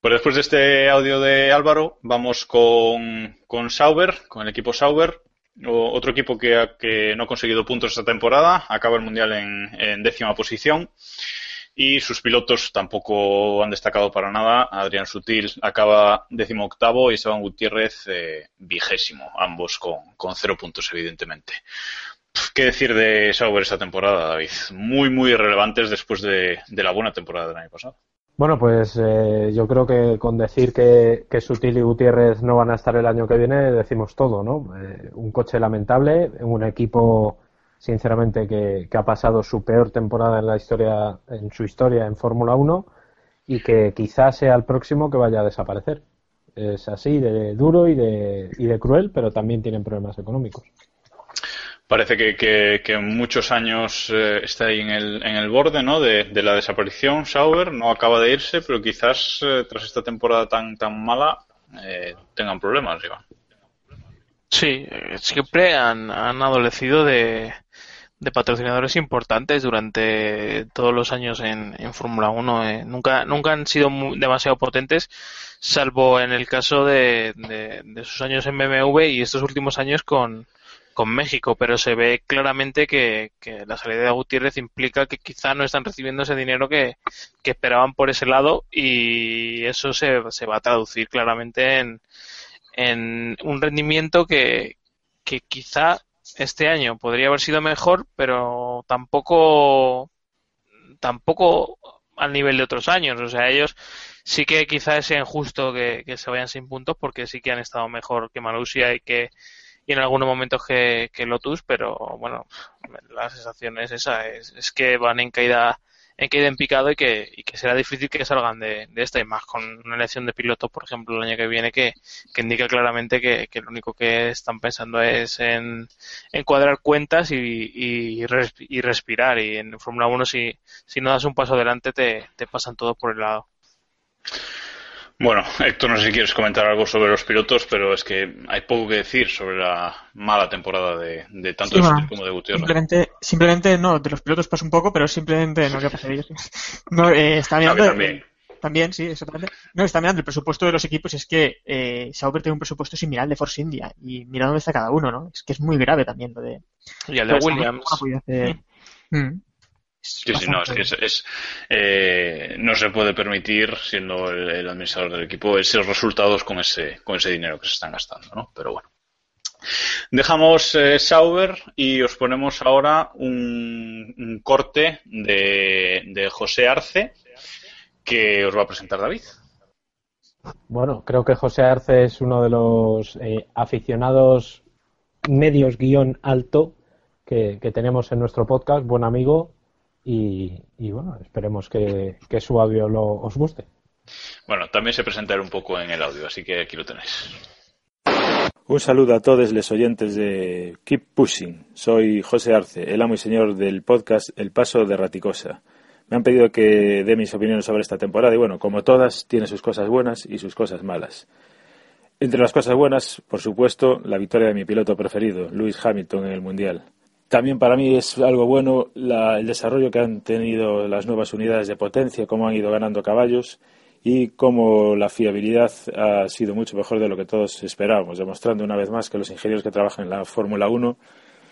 Pues después de este audio de Álvaro, vamos con, con Sauber, con el equipo Sauber, otro equipo que, no ha conseguido puntos esta temporada, acaba el Mundial en, décima posición y sus pilotos tampoco han destacado para nada. Adrián Sutil acaba décimo octavo y Esteban Gutiérrez eh, vigésimo, ambos con, con, cero puntos evidentemente. ¿Qué decir de Sauber esta temporada, David? Muy, muy relevantes después de, de la buena temporada del año pasado. Bueno, pues eh, yo creo que con decir que, que, Sutil y Gutiérrez no van a estar el año que viene decimos todo, ¿no? Eh, un coche lamentable, un equipo sinceramente que, ha pasado su peor temporada en la historia, en su historia en Fórmula 1 y que quizás sea el próximo que vaya a desaparecer. Es así de duro y de, y de cruel, pero también tienen problemas económicos parece que, que, muchos años eh, está ahí en el, en el borde ¿no? de, de, la desaparición. Sauber no acaba de irse, pero quizás eh, tras esta temporada tan, tan mala eh, tengan problemas, Iván. Sí, siempre han, han adolecido de, de patrocinadores importantes durante todos los años en, en Fórmula 1. Eh. Nunca, nunca han sido muy, demasiado potentes, salvo en el caso de, de, de sus años en BMW y estos últimos años con, con México, pero se ve claramente que, la salida de Gutiérrez implica que quizá no están recibiendo ese dinero que, esperaban por ese lado y eso se, se, va a traducir claramente en, en un rendimiento que, que quizá este año podría haber sido mejor, pero tampoco tampoco al nivel de otros años. O sea, ellos sí que quizás es injusto que, se vayan sin puntos porque sí que han estado mejor que Malusia y que y en algunos momentos que, que Lotus, pero bueno, la sensación es esa, es, es que van en caída en caída en picado y que, y que será difícil que salgan de, de, esta y más con una elección de pilotos, por ejemplo, el año que viene que, que indica claramente que, que, lo único que están pensando es en, en cuadrar cuentas y, y, respirar y en Fórmula 1 si, si no das un paso adelante te, te pasan todos por el lado. Bueno, Héctor, no sé si quieres comentar algo sobre los pilotos, pero es que hay poco que decir sobre la mala temporada de, de tanto sí, de como de Gutiérrez. Simplemente, simplemente no, de los pilotos pasa un poco, pero simplemente no, ¿qué pasa de ellos? No, eh, está mirando, también. También, sí, exactamente. No, está mirando el presupuesto de los equipos, es que eh, Sauber tiene un presupuesto similar al de Force India, y mira dónde está cada uno, ¿no? Es que es muy grave también lo de... Y el de Williams. Hacer... Mm. Sí, sí, no, es que es, es eh, no se puede permitir, siendo el, el, administrador del equipo, esos resultados con ese, con ese dinero que se están gastando, ¿no? Pero bueno. Dejamos eh, Sauber y os ponemos ahora un, un corte de, de, José Arce que os va a presentar David. Bueno, creo que José Arce es uno de los eh, aficionados medios guion alto que, que tenemos en nuestro podcast, buen amigo, y, y bueno, esperemos que, que su audio lo, os guste. Bueno, también se presentará un poco en el audio, así que aquí lo tenéis. Un saludo a todos los oyentes de Keep Pushing. Soy José Arce, el amo y señor del podcast El Paso de Raticosa. Me han pedido que dé mis opiniones sobre esta temporada y bueno, como todas, tiene sus cosas buenas y sus cosas malas. Entre las cosas buenas, por supuesto, la victoria de mi piloto preferido, Lewis Hamilton, en el Mundial. También para mí es algo bueno la, el desarrollo que han tenido las nuevas unidades de potencia, cómo han ido ganando caballos y cómo la fiabilidad ha sido mucho mejor de lo que todos esperábamos, demostrando una vez más que los ingenieros que trabajan en la Fórmula 1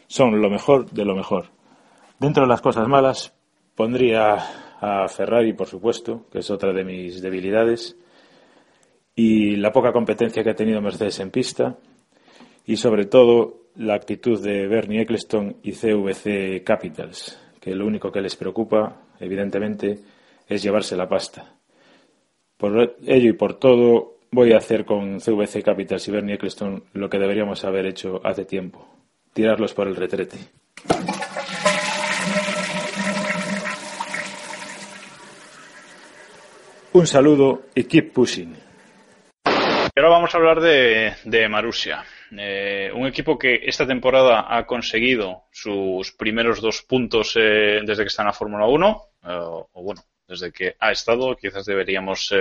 son lo mejor de lo mejor. Dentro de las cosas malas pondría a Ferrari, por supuesto, que es otra de mis debilidades, y la poca competencia que ha tenido Mercedes en pista, y sobre todo la actitud de Bernie Eccleston y CVC Capitals, que lo único que les preocupa, evidentemente, es llevarse la pasta. Por ello y por todo, voy a hacer con CVC Capitals y Bernie Eccleston lo que deberíamos haber hecho hace tiempo, tirarlos por el retrete. Un saludo y keep pushing. Ahora vamos a hablar de, de Marusia. Eh, un equipo que esta temporada ha conseguido sus primeros dos puntos eh, desde que está en la Fórmula 1, eh, o bueno, desde que ha estado, quizás deberíamos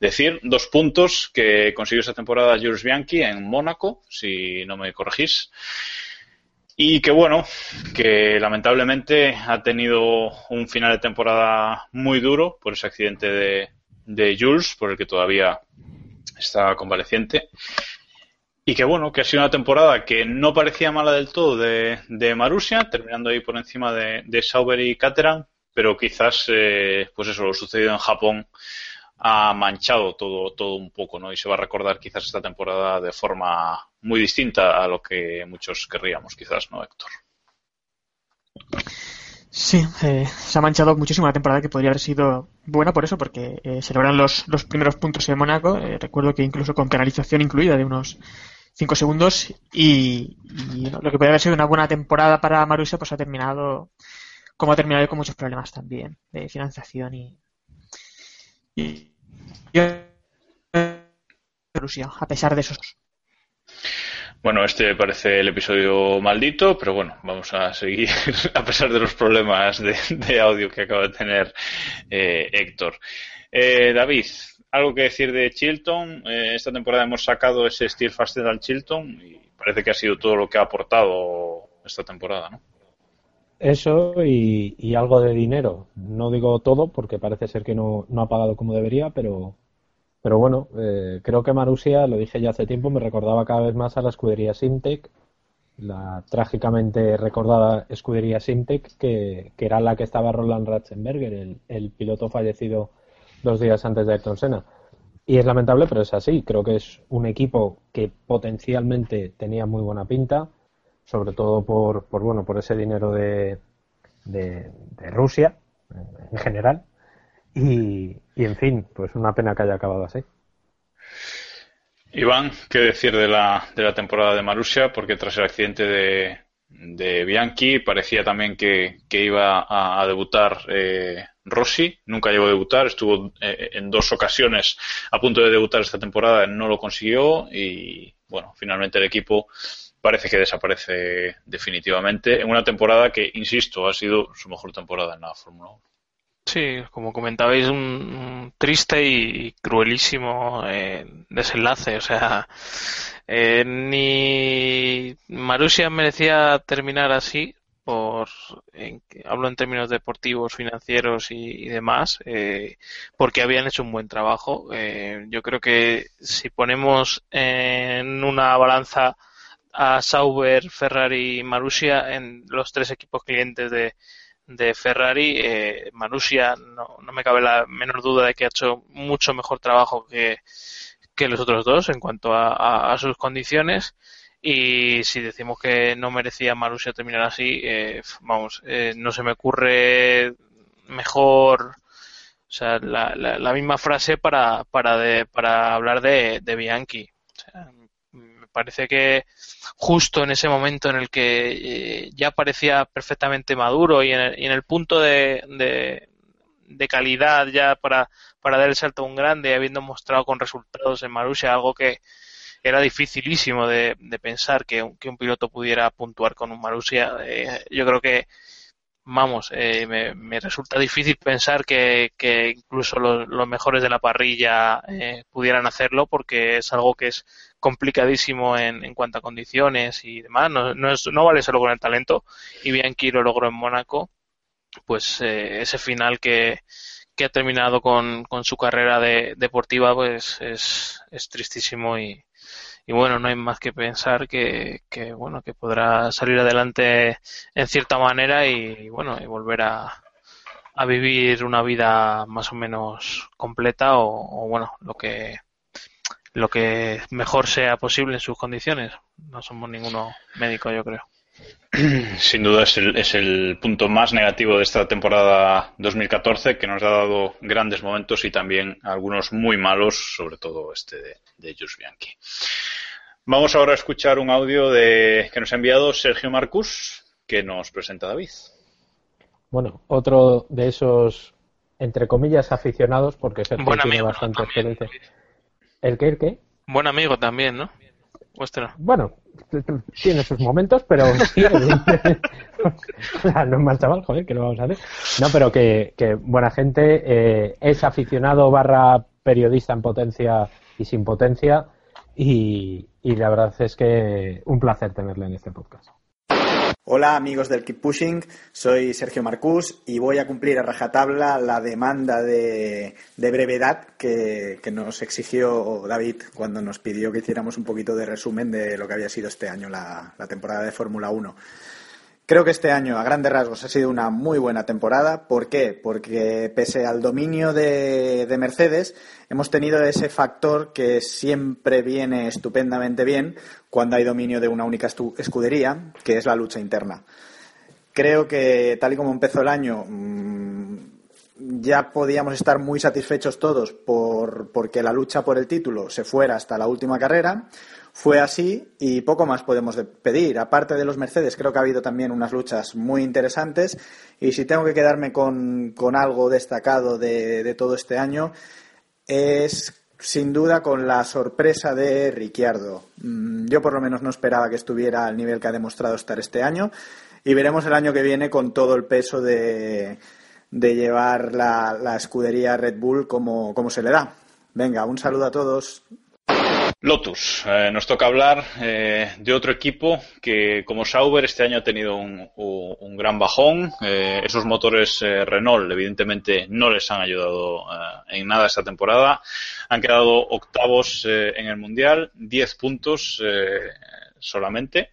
decir, dos puntos que consiguió esta temporada Jules Bianchi en Mónaco, si no me corregís. Y que bueno, que lamentablemente ha tenido un final de temporada muy duro por ese accidente de, de Jules, por el que todavía está convaleciente. Y que bueno, que ha sido una temporada que no parecía mala del todo de, de Marusia, terminando ahí por encima de, de Sauber y Caterham, pero quizás, eh, pues eso, lo sucedido en Japón ha manchado todo, todo un poco, ¿no? Y se va a recordar quizás esta temporada de forma muy distinta a lo que muchos querríamos, quizás, ¿no, Héctor? Sí, eh, se ha manchado muchísimo la temporada que podría haber sido buena por eso, porque eh, se los, los primeros puntos en Mónaco. Eh, recuerdo que incluso con penalización incluida de unos 5 segundos. Y, y lo que podría haber sido una buena temporada para Marussia, pues ha terminado como ha terminado con muchos problemas también de financiación y. y, y a pesar de esos. Bueno, este parece el episodio maldito, pero bueno, vamos a seguir a pesar de los problemas de, de audio que acaba de tener eh, Héctor. Eh, David, algo que decir de Chilton. Eh, esta temporada hemos sacado ese Steel Faster al Chilton y parece que ha sido todo lo que ha aportado esta temporada, ¿no? Eso y, algo de dinero. No digo todo porque parece ser que no, no ha pagado como debería, pero pero bueno, eh, creo que Marusia, lo dije ya hace tiempo, me recordaba cada vez más a la escudería Simtec, la trágicamente recordada escudería Simtec, que, que era la que estaba Roland Ratzenberger, el, piloto fallecido dos días antes de Ayrton Senna. y es lamentable, pero es así. Creo que es un equipo que potencialmente tenía muy buena pinta, sobre todo por, por bueno, por ese dinero de, de, Rusia en general. Y, y, en fin, pues una pena que haya acabado así. Iván, ¿qué decir de la, de la temporada de Marussia? Porque tras el accidente de, de Bianchi parecía también que, que iba a, a debutar eh, Rossi. Nunca llegó a debutar, estuvo eh, en dos ocasiones a punto de debutar esta temporada, no lo consiguió y bueno, finalmente el equipo parece que desaparece definitivamente en una temporada que, insisto, ha sido su mejor temporada en la Fórmula 1. Sí, como comentabais, un, triste y cruelísimo eh, desenlace. O sea, eh, ni Marussia merecía terminar así, por en, hablo en términos deportivos, financieros y, demás, eh, porque habían hecho un buen trabajo. Eh, yo creo que si ponemos en una balanza a Sauber, Ferrari y Marussia en los tres equipos clientes de, de Ferrari, eh, Marussia no, no, me cabe la menor duda de que ha hecho mucho mejor trabajo que, que los otros dos en cuanto a, a sus condiciones. Y si decimos que no merecía Marussia terminar así, eh, vamos, eh, no se me ocurre mejor, o sea, la, la, la misma frase para, para, de, para hablar de, de Bianchi. O sea, me parece que justo en ese momento en el que eh, ya parecía perfectamente maduro y en el, y en el punto de, de, calidad ya para, para dar el salto a un grande, habiendo mostrado con resultados en Marussia algo que era dificilísimo de, de pensar que un, que un, piloto pudiera puntuar con un Marussia. Eh, yo creo que, vamos, eh, me, me, resulta difícil pensar que, que incluso los, los, mejores de la parrilla eh, pudieran hacerlo porque es algo que es complicadísimo en, en cuanto a condiciones y demás. No, no, es, no vale solo con el talento y Bianchi lo logró en Mónaco. Pues eh, ese final que, que ha terminado con, con su carrera de, deportiva pues es, es tristísimo y, y bueno, no hay más que pensar que, que, bueno, que podrá salir adelante en cierta manera y, bueno, y volver a, a vivir una vida más o menos completa o, bueno, lo que lo que mejor sea posible en sus condiciones. No somos ninguno médico, yo creo. Sin duda es el, es el punto más negativo de esta temporada 2014 que nos ha dado grandes momentos y también algunos muy malos, sobre todo este de, de Jus Bianchi. Vamos ahora a escuchar un audio de, que nos ha enviado Sergio Marcus, que nos presenta David. Bueno, otro de esos, entre comillas, aficionados, porque Sergio Buen tiene amigo, bastante ¿no? experiencia. ¿El qué? ¿El qué? Buen amigo también, ¿no? Vuestro. Bueno, tiene sus momentos, pero sí, no es mal chaval, joder, que lo vamos a hacer. No, pero que, que buena gente, eh, es aficionado barra periodista en potencia y sin potencia y, y la verdad es que un placer tenerle en este podcast. Hola amigos del Keep Pushing, soy Sergio Marcús y voy a cumplir a rajatabla la demanda de, de brevedad que, que, nos exigió David cuando nos pidió que hiciéramos un poquito de resumen de lo que había sido este año la, la temporada de Fórmula 1. Creo que este año, a grandes rasgos, ha sido una muy buena temporada. ¿Por qué? Porque pese al dominio de, de, Mercedes, hemos tenido ese factor que siempre viene estupendamente bien cuando hay dominio de una única escudería, que es la lucha interna. Creo que, tal y como empezó el año, mmm, ya podíamos estar muy satisfechos todos por, porque la lucha por el título se fuera hasta la última carrera. Fue así y poco más podemos pedir. Aparte de los Mercedes, creo que ha habido también unas luchas muy interesantes. Y si tengo que quedarme con, con algo destacado de, de, todo este año, es sin duda con la sorpresa de Ricciardo. Mm, yo por lo menos no esperaba que estuviera al nivel que ha demostrado estar este año. Y veremos el año que viene con todo el peso de, de llevar la, la escudería Red Bull como, como se le da. Venga, un saludo a todos. Lotus. Eh, nos toca hablar eh, de otro equipo que, como Sauber, este año ha tenido un, un, gran bajón. Eh, esos motores Renault, evidentemente, no les han ayudado en nada esta temporada. Han quedado octavos en el Mundial, 10 puntos solamente.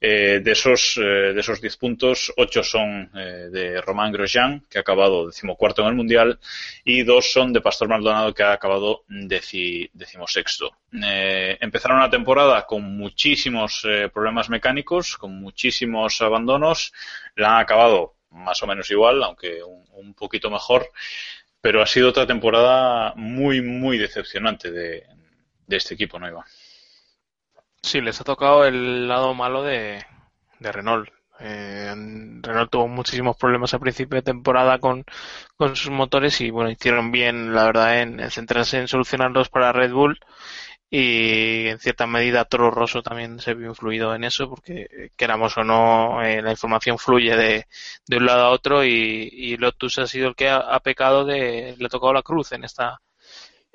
Eh, de esos eh, de esos 10 puntos, 8 son eh, de Román Grosjean, que ha acabado decimocuarto en el Mundial, y dos son de Pastor Maldonado, que ha acabado deci, decimosexto. empezaron la temporada con muchísimos problemas mecánicos, con muchísimos abandonos, la han acabado más o menos igual, aunque un, un poquito mejor, pero ha sido otra temporada muy, muy decepcionante de, de este equipo, ¿no, Iván? Sí, les ha tocado el lado malo de, de Renault. Eh, Renault tuvo muchísimos problemas a principio de temporada con, con sus motores y bueno, hicieron bien, la verdad, en, centrarse en solucionarlos para Red Bull y en cierta medida Toro Rosso también se vio influido en eso porque queramos o no eh, la información fluye de, de, un lado a otro y, Lotus ha sido el que ha, ha, pecado de le ha tocado la cruz en esta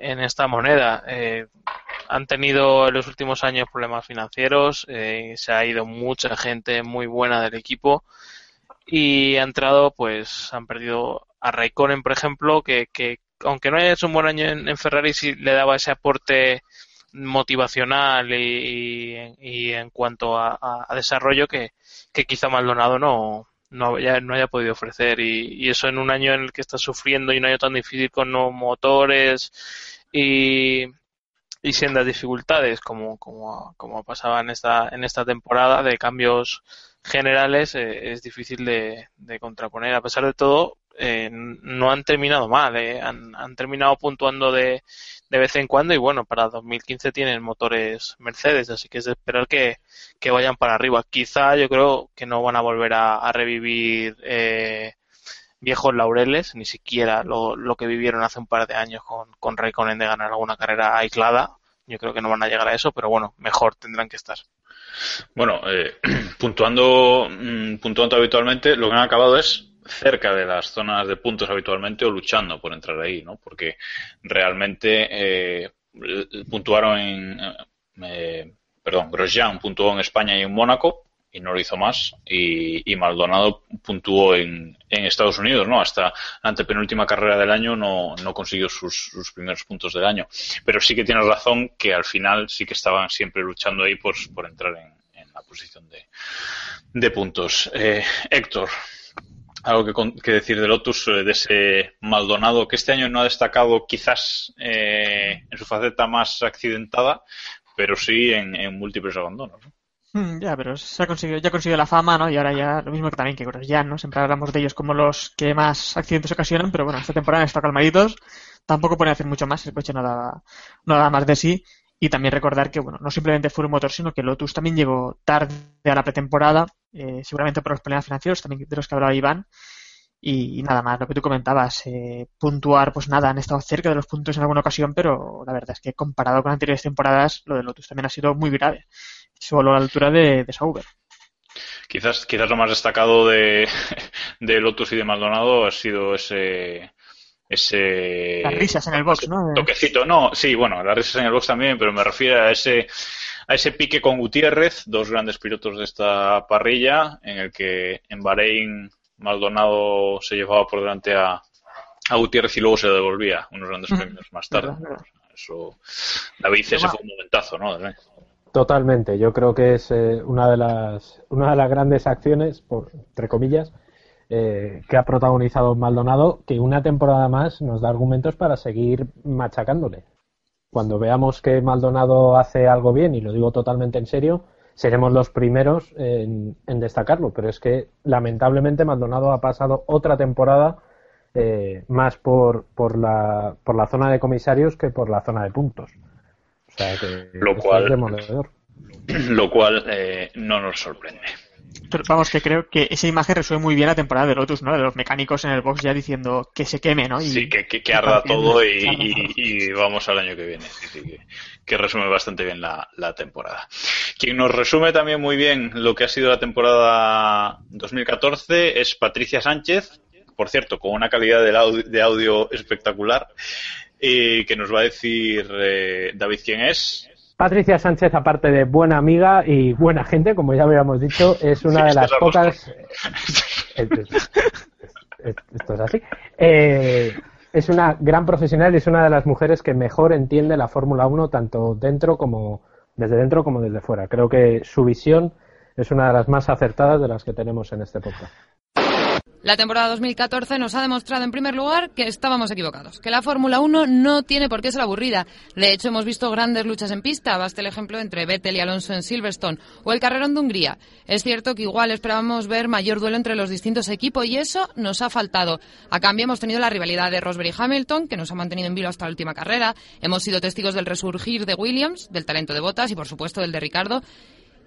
en esta moneda. Eh, han tenido en los últimos años problemas financieros, eh, se ha ido mucha gente muy buena del equipo y ha entrado, pues han perdido a Raikkonen, por ejemplo, que, que aunque no haya hecho un buen año en, Ferrari, sí le daba ese aporte motivacional y, y, en cuanto a, desarrollo que, que, quizá Maldonado no, no, haya, no haya podido ofrecer. Y, y, eso en un año en el que está sufriendo y un año tan difícil con nuevos motores y, y sendas dificultades como, como, como pasaba en esta, en esta temporada de cambios generales eh, es difícil de, de, contraponer. A pesar de todo, eh, no han terminado mal, eh. han, han, terminado puntuando de, de, vez en cuando y bueno, para 2015 tienen motores Mercedes, así que es de esperar que, que vayan para arriba. Quizá yo creo que no van a volver a, a revivir eh, viejos laureles, ni siquiera lo, lo, que vivieron hace un par de años con, con Raikkonen de ganar alguna carrera aislada. Yo creo que no van a llegar a eso, pero bueno, mejor tendrán que estar. Bueno, eh, puntuando, mm, puntuando habitualmente, lo que han acabado es cerca de las zonas de puntos habitualmente o luchando por entrar ahí, ¿no? Porque realmente eh, puntuaron en, eh, perdón, Grosjean puntuó en España y en Mónaco, y no lo hizo más. Y, y Maldonado puntuó en, en, Estados Unidos, ¿no? Hasta la antepenúltima carrera del año no, no consiguió sus, sus, primeros puntos del año. Pero sí que tienes razón que al final sí que estaban siempre luchando ahí por, por entrar en, en la posición de, de puntos. Eh, Héctor, algo que, que, decir de Lotus, eh, de ese Maldonado, que este año no ha destacado quizás eh, en su faceta más accidentada, pero sí en, en múltiples abandonos. ¿no? Mm, ya, pero se ha conseguido, ya ha conseguido la fama, ¿no? Y ahora ya lo mismo que también que Grosjean, ¿no? Siempre hablamos de ellos como los que más accidentes ocasionan, pero bueno, esta temporada está calmaditos. Tampoco pueden hacer mucho más, el coche no da, no da más de sí. Y también recordar que, bueno, no simplemente fue un motor, sino que Lotus también llegó tarde a la pretemporada, eh, seguramente por los problemas financieros, también de los que hablaba Iván. Y, y nada más, lo que tú comentabas, eh, puntuar, pues nada, han estado cerca de los puntos en alguna ocasión, pero la verdad es que comparado con anteriores temporadas, lo de Lotus también ha sido muy grave solo a la altura de, de Sauber. Quizás, quizás lo más destacado de, de Lotus y de Maldonado ha sido ese, ese las risas en el box, ¿no? Toquecito, no, sí, bueno, las risas en el box también, pero me refiero a ese a ese pique con Gutiérrez, dos grandes pilotos de esta parrilla, en el que en Bahrein Maldonado se llevaba por delante a, a Gutiérrez y luego se devolvía unos grandes premios más tarde. Eso, David, ese fue un momentazo, ¿no? Totalmente, yo creo que es eh, una de las una de las grandes acciones, por entre comillas, eh, que ha protagonizado Maldonado, que una temporada más nos da argumentos para seguir machacándole. Cuando veamos que Maldonado hace algo bien, y lo digo totalmente en serio, seremos los primeros en, en destacarlo. Pero es que lamentablemente Maldonado ha pasado otra temporada eh, más por, por, la, por la zona de comisarios que por la zona de puntos. O sea que lo cual, lo cual eh, no nos sorprende. Pero vamos, que creo que esa imagen resuelve muy bien la temporada de Lotus, ¿no? De los mecánicos en el box ya diciendo que se queme, ¿no? Y, sí, que, que, que arda todo y, y, y, vamos al año que viene. Sí, sí, que, que, resume bastante bien la, la, temporada. Quien nos resume también muy bien lo que ha sido la temporada 2014 es Patricia Sánchez, por cierto, con una calidad de audio, de audio espectacular y que nos va a decir eh, David quién es. Patricia Sánchez, aparte de buena amiga y buena gente, como ya habíamos dicho, es una sí, de las pocas. Esto es así. Eh, es una gran profesional y es una de las mujeres que mejor entiende la Fórmula 1, tanto dentro como desde dentro como desde fuera. Creo que su visión es una de las más acertadas de las que tenemos en este podcast. La temporada 2014 nos ha demostrado, en primer lugar, que estábamos equivocados, que la Fórmula 1 no tiene por qué ser aburrida. De hecho, hemos visto grandes luchas en pista, basta el ejemplo entre Vettel y Alonso en Silverstone, o el Carrerón de Hungría. Es cierto que igual esperábamos ver mayor duelo entre los distintos equipos y eso nos ha faltado. A cambio, hemos tenido la rivalidad de Rosberg y Hamilton, que nos ha mantenido en vilo hasta la última carrera. Hemos sido testigos del resurgir de Williams, del talento de Bottas y, por supuesto, del de Ricardo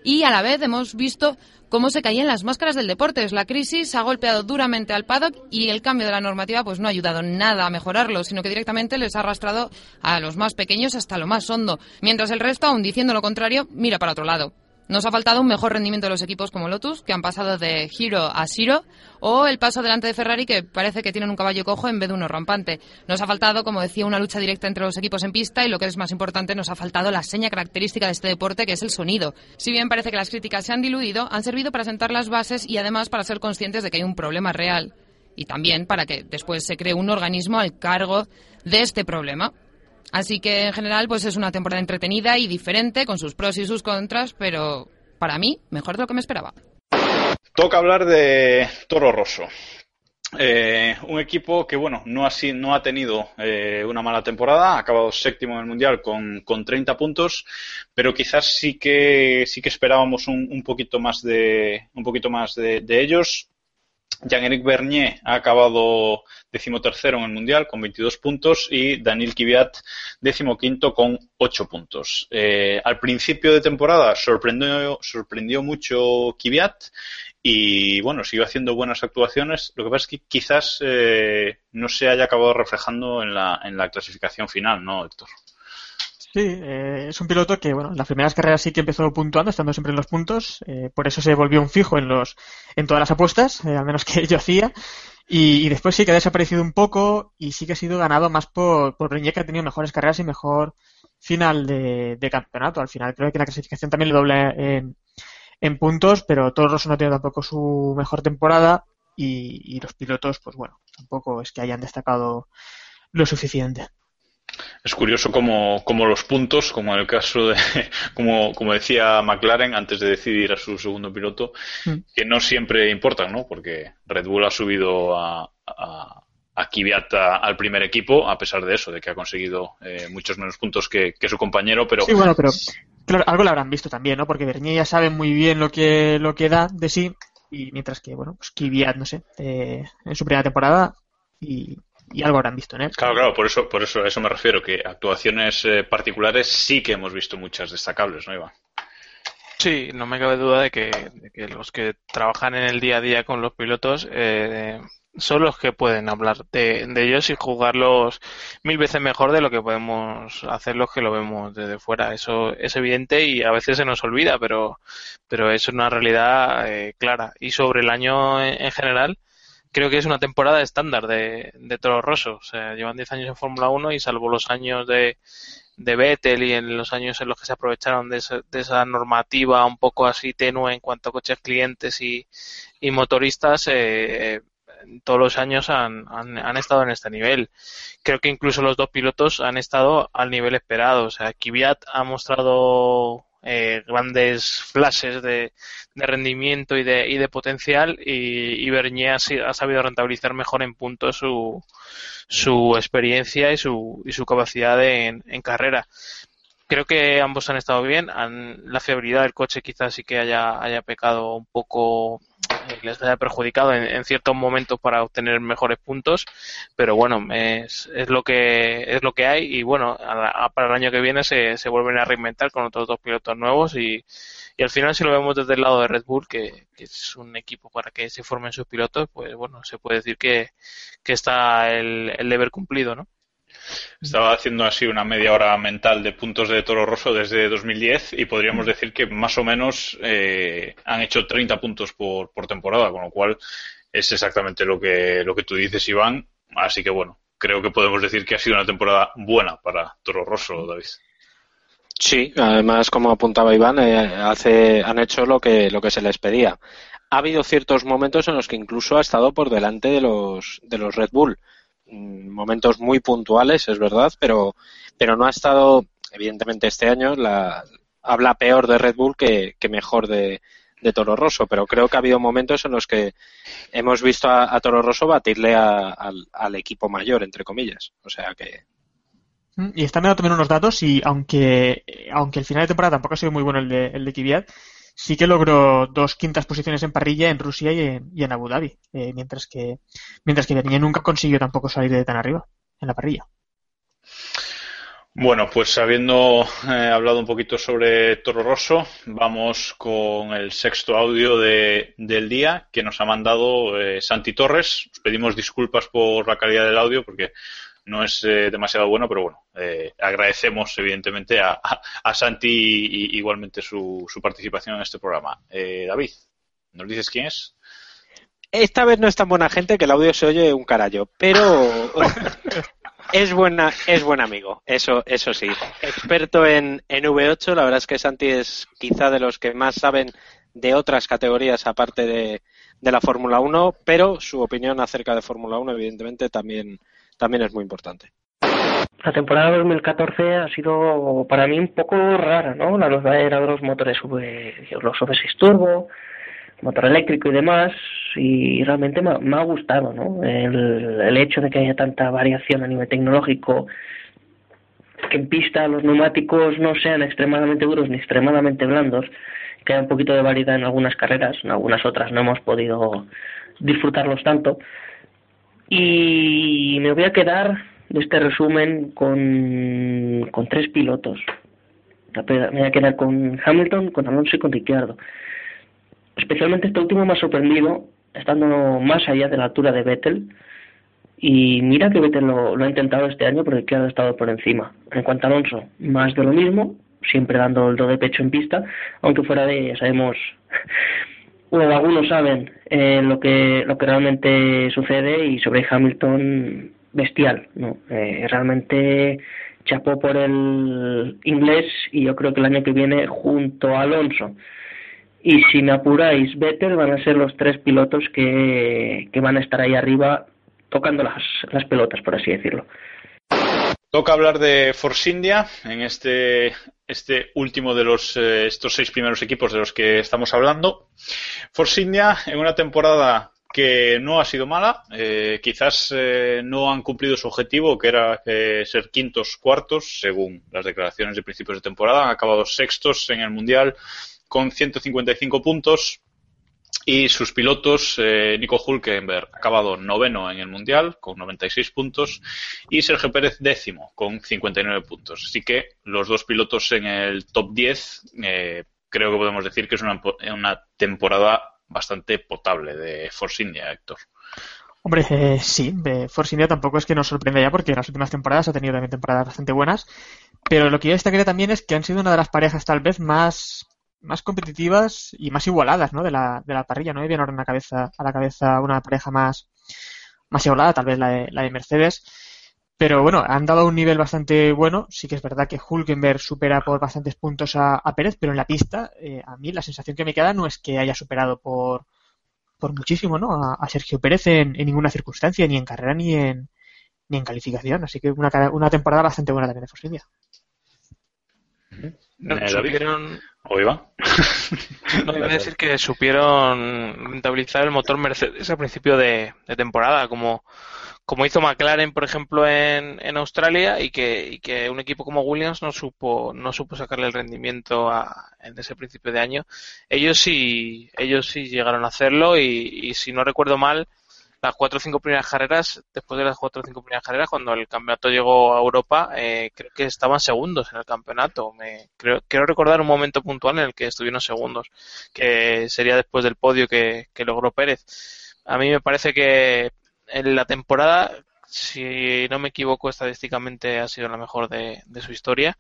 y a la vez hemos visto cómo se caían las máscaras del deporte. La crisis ha golpeado duramente al paddock y el cambio de la normativa pues no ha ayudado nada a mejorarlo, sino que directamente les ha arrastrado a los más pequeños hasta lo más hondo, mientras el resto, aun diciendo lo contrario, mira para otro lado. Nos ha faltado un mejor rendimiento de los equipos como Lotus, que han pasado de Hero a Zero, o el paso delante de Ferrari, que parece que tienen un caballo cojo en vez de uno rampante. Nos ha faltado, como decía, una lucha directa entre los equipos en pista y lo que es más importante, nos ha faltado la seña característica de este deporte, que es el sonido. Si bien parece que las críticas se han diluido, han servido para sentar las bases y además para ser conscientes de que hay un problema real. Y también para que después se cree un organismo al cargo de este problema. Así que en general pues es una temporada entretenida y diferente con sus pros y sus contras, pero para mí mejor de lo que me esperaba. Toca hablar de Toro Rosso. Eh, un equipo que, bueno, no ha, no ha tenido eh, una mala temporada, ha acabado séptimo en el Mundial con, con 30 puntos, pero quizás sí que, sí que esperábamos un, un poquito más de, un poquito más de, de ellos. Jean-Éric Bernier ha acabado decimotercero en el Mundial con 22 puntos y Daniel Kvyat decimoquinto con 8 puntos. Eh, al principio de temporada sorprendió, sorprendió mucho Kvyat y bueno, siguió haciendo buenas actuaciones. Lo que pasa es que quizás eh, no se haya acabado reflejando en la, en la clasificación final, ¿no, Héctor? Sí, eh, es un piloto que, bueno, en las primeras carreras sí que empezó puntuando, estando siempre en los puntos, eh, por eso se volvió un fijo en los, en todas las apuestas, eh, al menos que yo hacía, y, después sí que ha desaparecido un poco y sí que ha sido ganado más por, por que ha tenido mejores carreras y mejor final de, campeonato. Al final creo que la clasificación también le dobla en, puntos, pero Toro no tiene tampoco su mejor temporada y los pilotos, pues bueno, tampoco es que hayan destacado lo suficiente. Es curioso como, los puntos, como en el caso de, como, como decía McLaren antes de decidir a su segundo piloto, mm. que no siempre importan, ¿no? Porque Red Bull ha subido a, a, a al primer equipo, a pesar de eso, de que ha conseguido eh, muchos menos puntos que, su compañero, pero... Sí, bueno, pero claro, algo lo habrán visto también, ¿no? Porque Bernier ya sabe muy bien lo que, lo que da de sí, y mientras que, bueno, pues Kvyat, no sé, eh, en su primera temporada y y algo habrán visto en él. Claro, claro, por eso, por eso a eso me refiero, que actuaciones eh, particulares sí que hemos visto muchas destacables, ¿no, Iván? Sí, no me cabe duda de que, los que trabajan en el día a día con los pilotos eh, son los que pueden hablar de, ellos y jugarlos mil veces mejor de lo que podemos hacer los que lo vemos desde fuera. Eso es evidente y a veces se nos olvida, pero, pero es una realidad eh, clara. Y sobre el año en general, creo que es una temporada estándar de, de Toro Rosso. O sea, llevan 10 años en Fórmula 1 y salvo los años de, de Vettel y en los años en los que se aprovecharon de, esa normativa un poco así tenue en cuanto a coches clientes y, y motoristas, eh, todos los años han, han, han, estado en este nivel. Creo que incluso los dos pilotos han estado al nivel esperado. O sea, Kvyat ha mostrado eh, grandes flashes de, rendimiento y de, y de potencial y, y Bernier ha, sabido rentabilizar mejor en puntos su, su experiencia y su, y su capacidad en, carrera creo que ambos han estado bien. la fiabilidad del coche quizás sí que haya, haya pecado un poco les haya perjudicado en, ciertos momentos para obtener mejores puntos, pero bueno, es, es lo que es lo que hay y bueno, para el año que viene se, se vuelven a reinventar con otros dos pilotos nuevos y, y al final si lo vemos desde el lado de Red Bull, que, es un equipo para que se formen sus pilotos, pues bueno, se puede decir que, que está el, el deber cumplido, ¿no? Estaba haciendo así una media hora mental de puntos de Toro Rosso desde 2010 y podríamos decir que más o menos eh, han hecho 30 puntos por, por temporada, con lo cual es exactamente lo que, lo que tú dices, Iván. Así que bueno, creo que podemos decir que ha sido una temporada buena para Toro Rosso, David. Sí, además, como apuntaba Iván, eh, hace, han hecho lo que, lo que se les pedía. Ha habido ciertos momentos en los que incluso ha estado por delante de los, de los Red Bull. Momentos muy puntuales, es verdad, pero, pero no ha estado, evidentemente este año, la, habla peor de Red Bull que, mejor de, Toro Rosso, pero creo que ha habido momentos en los que hemos visto a, Toro Rosso batirle al, equipo mayor, entre comillas. O sea que. Mm, y están dando también unos datos y aunque, aunque el final de temporada tampoco ha sido muy bueno el de, el de Kvyat, sí que logró dos quintas posiciones en parrilla en Rusia y en, Abu Dhabi, eh, mientras que mientras que nunca consiguió tampoco salir de tan arriba en la parrilla. Bueno, pues habiendo eh, hablado un poquito sobre Toro Rosso, vamos con el sexto audio de, del día que nos ha mandado eh, Santi Torres. Os pedimos disculpas por la calidad del audio porque no es eh, demasiado bueno, pero bueno, agradecemos evidentemente a, a, Santi y, igualmente su, su, participación en este programa. David, ¿nos dices quién es? Esta vez no es tan buena gente que el audio se oye un carallo, pero Es buena, es buen amigo, eso, eso sí. Experto en, en V8, la verdad es que Santi es quizá de los que más saben de otras categorías aparte de, de la Fórmula 1, pero su opinión acerca de Fórmula 1 evidentemente también, también es muy importante. La temporada 2014 ha sido para mí un poco rara, ¿no? La nueva era de los motores v, los V6 Turbo, motor eléctrico y demás, y realmente me, ha gustado, ¿no? El, el, hecho de que haya tanta variación a nivel tecnológico, que en pista los neumáticos no sean extremadamente duros ni extremadamente blandos, que haya un poquito de variedad en algunas carreras, en algunas otras no hemos podido disfrutarlos tanto. Y me voy a quedar de este resumen con, con tres pilotos. Me voy a quedar con Hamilton, con Alonso y con Ricciardo. Especialmente este último me ha sorprendido, estando más allá de la altura de Vettel. Y mira que Vettel lo, ha intentado este año porque ha estado por encima. En cuanto a Alonso, más de lo mismo, siempre dando el do de pecho en pista, aunque fuera de ella sabemos, bueno, algunos saben eh, lo que lo que realmente sucede y sobre Hamilton bestial, ¿no? Eh, realmente chapó por el inglés y yo creo que el año que viene junto a Alonso y si me apuráis, Vettel van a ser los tres pilotos que, van a estar ahí arriba tocando las, las pelotas, por así decirlo. Toca hablar de Force India en este, este último de los, eh, estos seis primeros equipos de los que estamos hablando. Force India en una temporada que no ha sido mala, eh, quizás eh, no han cumplido su objetivo, que era ser quintos, cuartos, según las declaraciones de principios de temporada, han acabado sextos en el Mundial, con 155 puntos. Y sus pilotos, eh, Nico Hulkenberg, acabado noveno en el Mundial con 96 puntos y Sergio Pérez décimo con 59 puntos. Así que los dos pilotos en el top 10 eh, creo que podemos decir que es una, temporada bastante potable de Force India, Héctor. Hombre, eh, sí, Force India tampoco es que nos sorprenda ya porque en las últimas temporadas ha tenido también temporadas bastante buenas. Pero lo que yo destacaría también es que han sido una de las parejas tal vez más más competitivas y más igualadas, ¿no? De la, de la parrilla, ¿no? Me viene ahora cabeza, a la cabeza una pareja más, más igualada, tal vez la de, la de Mercedes. Pero bueno, han dado un nivel bastante bueno. Sí que es verdad que Hulkenberg supera por bastantes puntos a, Pérez, pero en la pista, eh, a mí la sensación que me queda no es que haya superado por, por muchísimo, ¿no? A, Sergio Pérez en, ninguna circunstancia, ni en carrera ni en, ni en calificación. Así que una, una temporada bastante buena también de Force. No, supieron... ¿O iba? no, iba a decir que supieron rentabilizar el motor Mercedes a principio de, temporada, como, como hizo McLaren, por ejemplo, en, en Australia, y que, y que un equipo como Williams no supo, no supo sacarle el rendimiento a, en ese principio de año. Ellos sí, ellos sí llegaron a hacerlo, y, y si no recuerdo mal, las cuatro o cinco primeras carreras, después de las cuatro o cinco primeras carreras, cuando el campeonato llegó a Europa, eh, creo que estaban segundos en el campeonato. Me, creo, quiero recordar un momento puntual en el que estuvieron segundos, que sería después del podio que, logró Pérez. A mí me parece que en la temporada, si no me equivoco, estadísticamente ha sido la mejor de, su historia,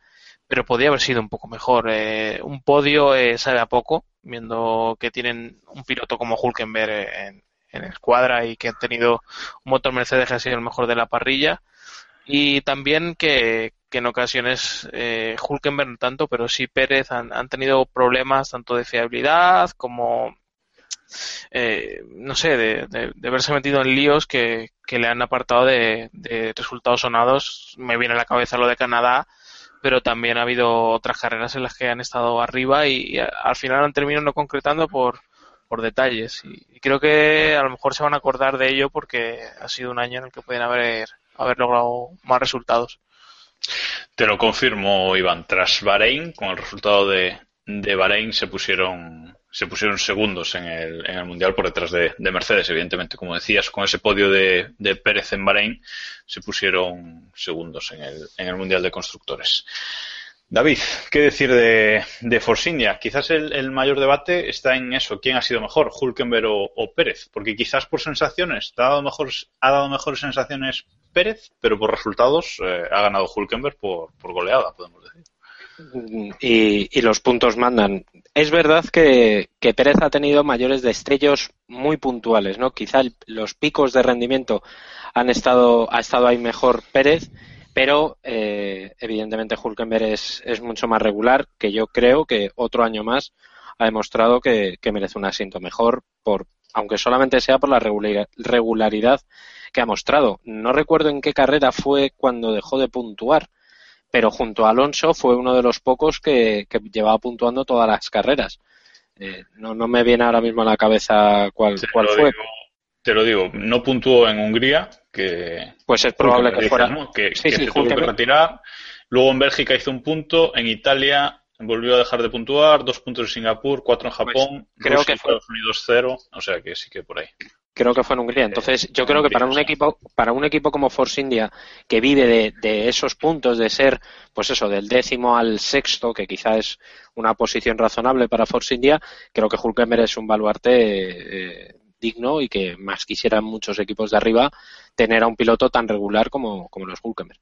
pero podía haber sido un poco mejor. Eh, un podio eh, sabe a poco, viendo que tienen un piloto como Hulkenberg en, en escuadra y que han tenido un motor Mercedes que ha sido el mejor de la parrilla. Y también que, en ocasiones eh, Hulkenberg no tanto, pero sí Pérez han, tenido problemas tanto de fiabilidad como, eh, no sé, de, de, haberse metido en líos que, le han apartado de, de resultados sonados. Me viene a la cabeza lo de Canadá, pero también ha habido otras carreras en las que han estado arriba y, al final han terminado no concretando por, por detalles. Y, creo que a lo mejor se van a acordar de ello porque ha sido un año en el que pueden haber, haber logrado más resultados. Te lo confirmo, Iván. Tras Bahrein, con el resultado de, de Bahrein, se pusieron se pusieron segundos en el, en el Mundial por detrás de, Mercedes, evidentemente. Como decías, con ese podio de, de, Pérez en Bahrein, se pusieron segundos en el, en el Mundial de Constructores. David, ¿qué decir de, de? Quizás el, mayor debate está en eso, quién ha sido mejor, Hulkenberg o, Pérez, porque quizás por sensaciones ha dado, mejor, mejores sensaciones Pérez, pero por resultados eh, ha ganado Hulkenberg por, por goleada, podemos decir. Y, y, los puntos mandan. Es verdad que, Pérez ha tenido mayores destellos muy puntuales, ¿no? Quizá los picos de rendimiento han estado, ha estado ahí mejor Pérez, pero eh, evidentemente Hulkenberg es, es, mucho más regular, que yo creo que otro año más ha demostrado que, que merece un asiento mejor, por, aunque solamente sea por la regularidad que ha mostrado. No recuerdo en qué carrera fue cuando dejó de puntuar pero junto a Alonso fue uno de los pocos que, llevaba puntuando todas las carreras. Eh, no, no me viene ahora mismo a la cabeza cuál, cuál fue. Te lo digo, no puntuó en Hungría, que... Pues es probable que, fuera... Que, se tuvo que retirar. Luego en Bélgica hizo un punto, en Italia volvió a dejar de puntuar, dos puntos en Singapur, cuatro en pues Japón, creo que fue... Estados Unidos cero, o sea que sí que por ahí creo que fue en Hungría. Entonces, yo creo que para un equipo, para un equipo como Force India, que vive de, esos puntos, de ser, pues eso, del décimo al sexto, que quizá es una posición razonable para Force India, creo que Hulkenberg es un baluarte eh, digno y que más quisieran muchos equipos de arriba tener a un piloto tan regular como, como los Hulkenberg.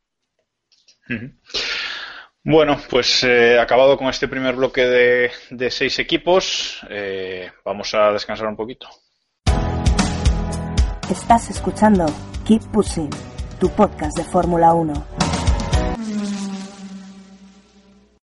Bueno, pues eh, acabado con este primer bloque de, seis equipos, eh, vamos a descansar un poquito. Estás escuchando Keep Pushing, tu podcast de Fórmula 1.